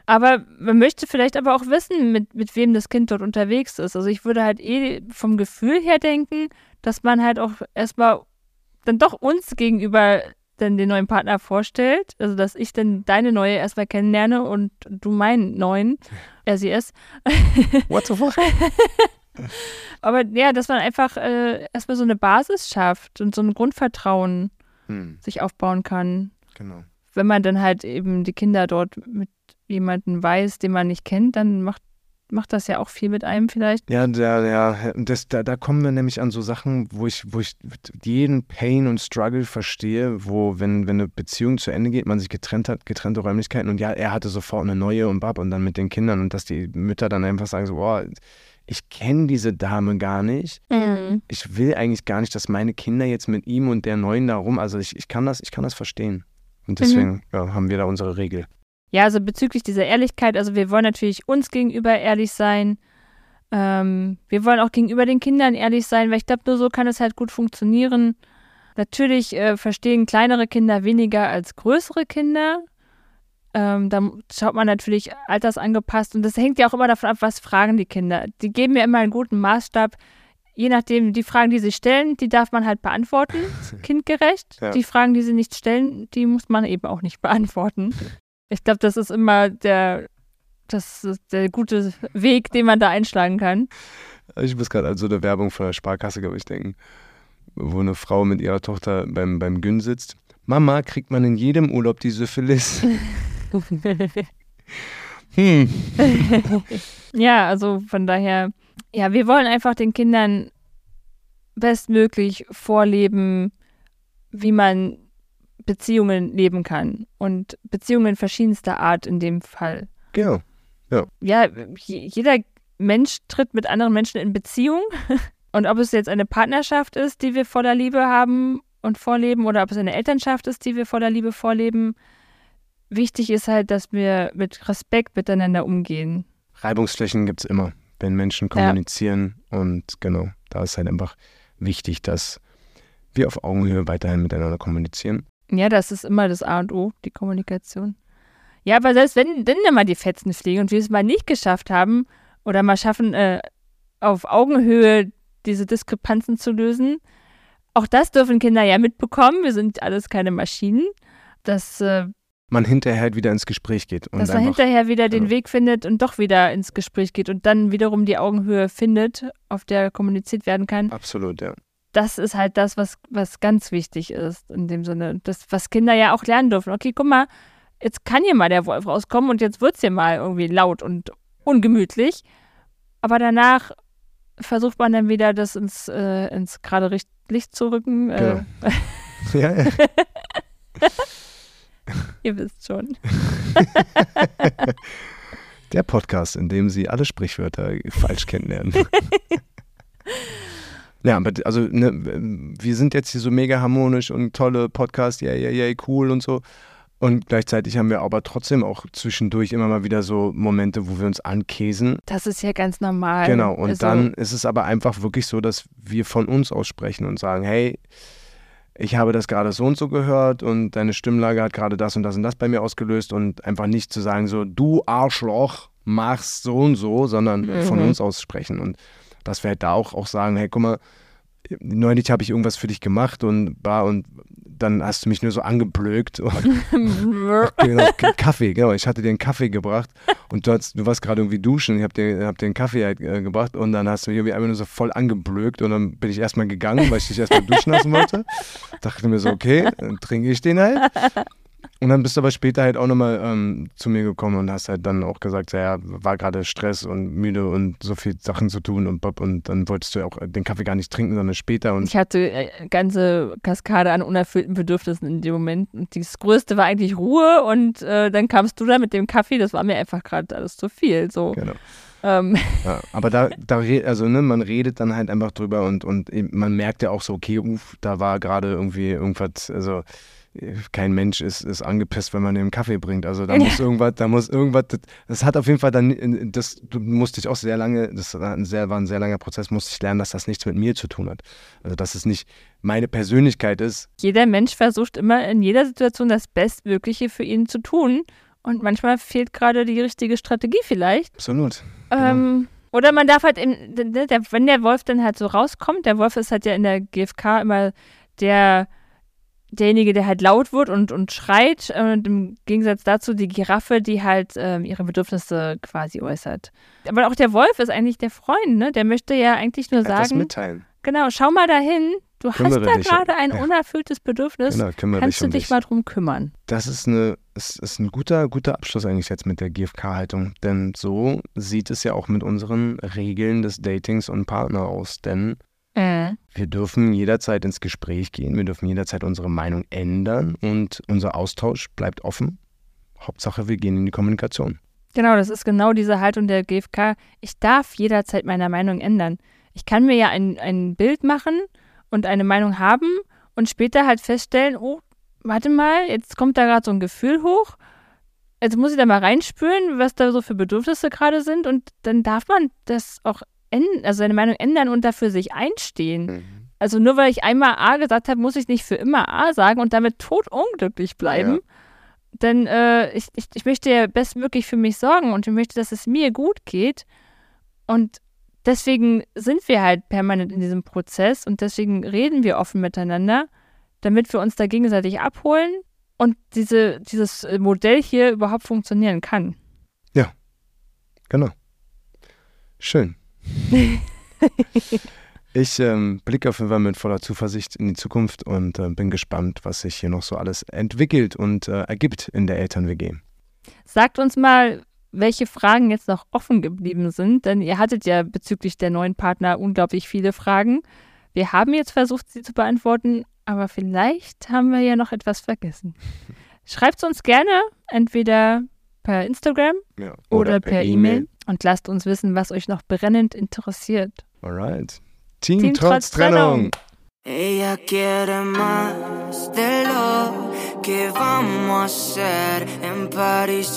aber man möchte vielleicht aber auch wissen, mit, mit wem das Kind dort unterwegs ist. Also ich würde halt eh vom Gefühl her denken, dass man halt auch erstmal dann doch uns gegenüber dann den neuen Partner vorstellt. Also dass ich dann deine neue erstmal kennenlerne und du meinen neuen, er sie es. What the fuck? Aber ja, dass man einfach äh, erstmal so eine Basis schafft und so ein Grundvertrauen Hm, sich aufbauen kann. genau. Wenn man dann halt eben die Kinder dort mit jemandem weiß, den man nicht kennt, dann macht, macht das ja auch viel mit einem vielleicht. Ja, da, ja, das, da, da kommen wir nämlich an so Sachen, wo ich, wo ich jeden Pain und Struggle verstehe, wo, wenn, wenn eine Beziehung zu Ende geht, man sich getrennt hat, getrennte Räumlichkeiten und ja, er hatte sofort eine neue und bab und dann mit den Kindern und dass die Mütter dann einfach sagen so, boah, ich kenne diese Dame gar nicht. Ich will eigentlich gar nicht, dass meine Kinder jetzt mit ihm und der Neuen da rum, also ich, ich kann das, ich kann das verstehen. Und deswegen ja, haben wir da unsere Regel. Ja, also bezüglich dieser Ehrlichkeit, also wir wollen natürlich uns gegenüber ehrlich sein. Ähm, wir wollen auch gegenüber den Kindern ehrlich sein, weil ich glaube, nur so kann es halt gut funktionieren. Natürlich äh, verstehen kleinere Kinder weniger als größere Kinder. Ähm, da schaut man natürlich altersangepasst und das hängt ja auch immer davon ab, was fragen die Kinder. Die geben mir immer einen guten Maßstab. Je nachdem, die Fragen, die sie stellen, die darf man halt beantworten, kindgerecht. Ja. Die Fragen, die sie nicht stellen, die muss man eben auch nicht beantworten. Ich glaube, das ist immer der, das der gute Weg, den man da einschlagen kann. Ich muss gerade an so eine Werbung von der Sparkasse, glaube ich, denken, wo eine Frau mit ihrer Tochter beim, beim Gün sitzt. Mama, kriegt man in jedem Urlaub die Syphilis? Hm. ja, also von daher, ja, wir wollen einfach den Kindern bestmöglich vorleben, wie man Beziehungen leben kann. Und Beziehungen verschiedenster Art in dem Fall. Genau. Ja, je- jeder Mensch tritt mit anderen Menschen in Beziehung. Und ob es jetzt eine Partnerschaft ist, die wir voller Liebe haben und vorleben, oder ob es eine Elternschaft ist, die wir voller Liebe vorleben, wichtig ist halt, dass wir mit Respekt miteinander umgehen. Reibungsflächen gibt es immer, wenn Menschen Ja. kommunizieren. Und genau, da ist halt einfach wichtig, dass wir auf Augenhöhe weiterhin miteinander kommunizieren. Ja, das ist immer das A und O, die Kommunikation. Ja, aber selbst wenn dann mal die Fetzen fliegen und wir es mal nicht geschafft haben oder mal schaffen, äh, auf Augenhöhe diese Diskrepanzen zu lösen, auch das dürfen Kinder ja mitbekommen. Wir sind alles keine Maschinen. Dass, äh, Man hinterher halt wieder ins Gespräch geht. Und dass man hinterher wieder den genau. Weg findet und doch wieder ins Gespräch geht und dann wiederum die Augenhöhe findet, auf der kommuniziert werden kann. Absolut, ja. Das ist halt das, was, was ganz wichtig ist in dem Sinne. Das, was Kinder ja auch lernen dürfen. Okay, guck mal, jetzt kann hier mal der Wolf rauskommen und jetzt wird es hier mal irgendwie laut und ungemütlich. Aber danach versucht man dann wieder, das ins, äh, ins gerade Licht zu rücken. Äh, ja, ja. ihr wisst schon. Der Podcast, in dem Sie alle Sprichwörter falsch kennenlernen. ja, aber also ne, wir sind jetzt hier so mega harmonisch und tolle Podcast, ja, ja, ja, cool und so. Und gleichzeitig haben wir aber trotzdem auch zwischendurch immer mal wieder so Momente, wo wir uns ankäsen. Das ist ja ganz normal. Genau, und Also, dann ist es aber einfach wirklich so, dass wir von uns aussprechen und sagen, hey, ich habe das gerade so und so gehört und deine Stimmlage hat gerade das und das und das bei mir ausgelöst und einfach nicht zu sagen so, du Arschloch, machst so und so, sondern von Mhm. uns aussprechen und dass wir halt da auch, auch sagen, hey, guck mal, neulich habe ich irgendwas für dich gemacht und war und dann hast du mich nur so angeblökt. genau, Kaffee, genau. Ich hatte dir einen Kaffee gebracht und du, hast, du warst gerade irgendwie duschen. Ich habe dir, hab dir einen Kaffee halt, äh, gebracht und dann hast du mich irgendwie einfach nur so voll angeblökt und dann bin ich erstmal gegangen, weil ich dich erstmal duschen lassen wollte. Dachte mir so, okay, dann trinke ich den halt. Und dann bist du aber später halt auch nochmal ähm, zu mir gekommen und hast halt dann auch gesagt, ja, war gerade Stress und müde und so viel Sachen zu tun und Bob und dann wolltest du ja auch den Kaffee gar nicht trinken, sondern später. Und ich hatte eine äh, ganze Kaskade an unerfüllten Bedürfnissen in dem Moment und das Größte war eigentlich Ruhe und äh, dann kamst du da mit dem Kaffee, das war mir einfach gerade alles zu viel. So. Genau. Ähm. Ja, aber da, da also ne, man redet dann halt einfach drüber und, und man merkt ja auch so, okay, uff, da war gerade irgendwie irgendwas, also kein Mensch ist, ist angepisst, wenn man ihm Kaffee bringt. Also da muss irgendwas, da muss irgendwas, das hat auf jeden Fall dann, das musste ich auch sehr lange, das war ein sehr, war ein sehr langer Prozess, musste ich lernen, dass das nichts mit mir zu tun hat. Also dass es nicht meine Persönlichkeit ist. Jeder Mensch versucht immer in jeder Situation das Bestmögliche für ihn zu tun und manchmal fehlt gerade die richtige Strategie vielleicht. Absolut. Ähm, genau. Oder man darf halt, im, der, wenn der Wolf dann halt so rauskommt, der Wolf ist halt ja in der GfK immer der derjenige, der halt laut wird und, und schreit, und im Gegensatz dazu die Giraffe, die halt ähm, ihre Bedürfnisse quasi äußert. Aber auch der Wolf ist eigentlich der Freund, ne? Der möchte ja eigentlich nur sagen. Das mitteilen. Genau, schau mal dahin. Du kümmere hast da gerade ein ja. unerfülltes Bedürfnis. Genau, Kannst du dich, um mal drum kümmern? Das ist, eine, ist, ist ein guter, guter Abschluss eigentlich jetzt mit der GfK-Haltung. Denn so sieht es ja auch mit unseren Regeln des Datings und Partner aus. Denn äh. Wir dürfen jederzeit ins Gespräch gehen, wir dürfen jederzeit unsere Meinung ändern und unser Austausch bleibt offen. Hauptsache, wir gehen in die Kommunikation. Genau, das ist genau diese Haltung der GfK. Ich darf jederzeit meine Meinung ändern. Ich kann mir ja ein, ein Bild machen und eine Meinung haben und später halt feststellen, oh, warte mal, jetzt kommt da gerade so ein Gefühl hoch. Jetzt muss ich da mal reinspüren, was da so für Bedürfnisse gerade sind und dann darf man das auch also seine Meinung ändern und dafür sich einstehen. Mhm. Also nur weil ich einmal A gesagt habe, muss ich nicht für immer A sagen und damit totunglücklich bleiben. Ja. Denn äh, ich, ich, ich möchte ja bestmöglich für mich sorgen und ich möchte, dass es mir gut geht. Und deswegen sind wir halt permanent in diesem Prozess und deswegen reden wir offen miteinander, damit wir uns da gegenseitig abholen und diese, dieses Modell hier überhaupt funktionieren kann. Ja, genau. Schön. ich ähm, blicke auf jeden Fall mit voller Zuversicht in die Zukunft und äh, bin gespannt, was sich hier noch so alles entwickelt und äh, ergibt in der Eltern-WG. Sagt uns mal, welche Fragen jetzt noch offen geblieben sind, denn ihr hattet ja bezüglich der neuen Partner unglaublich viele Fragen. Wir haben jetzt versucht, sie zu beantworten, aber vielleicht haben wir ja noch etwas vergessen. Schreibt es uns gerne, entweder per Instagram ja, oder, oder, per E-Mail. E und lasst uns wissen, was euch noch brennend interessiert. Alright. Team, Team trotz, trotz Trennung. Ella quiere más de lo que vamos a hacer en París.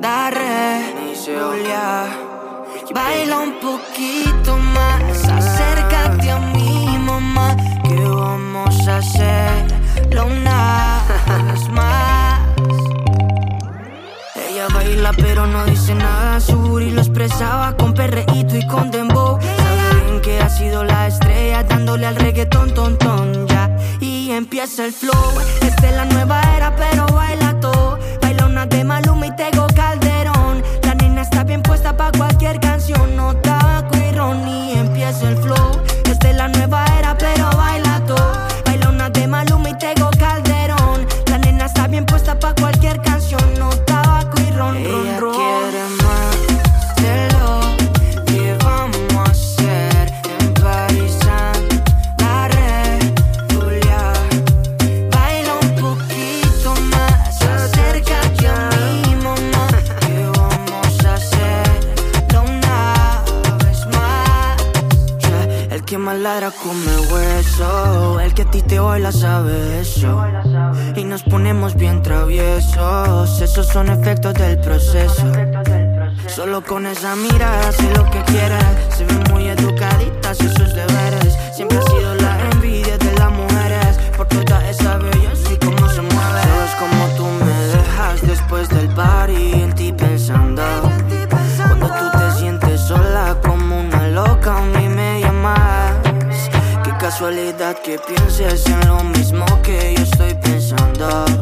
Daré Julia. Baila un poquito más, acércate a mi mamá, que vamos a hacerlo una vez más. Pero no dice nada, su y lo expresaba con perreíto y con dembow. Sabe bien que ha sido la estrella dándole al reggaetón ton ton ya. Y empieza el flow, esta es la nueva era pero baila todo. Baila una de Maluma y Tego Calderón. La nena está bien puesta pa' cualquier canción, no ladra come el que a ti te baila sabe eso. Y nos ponemos bien traviesos, esos son efectos del proceso. Solo con esa mirada sé lo que quieres. Se ven muy educaditas que pienses en lo mismo que yo estoy pensando.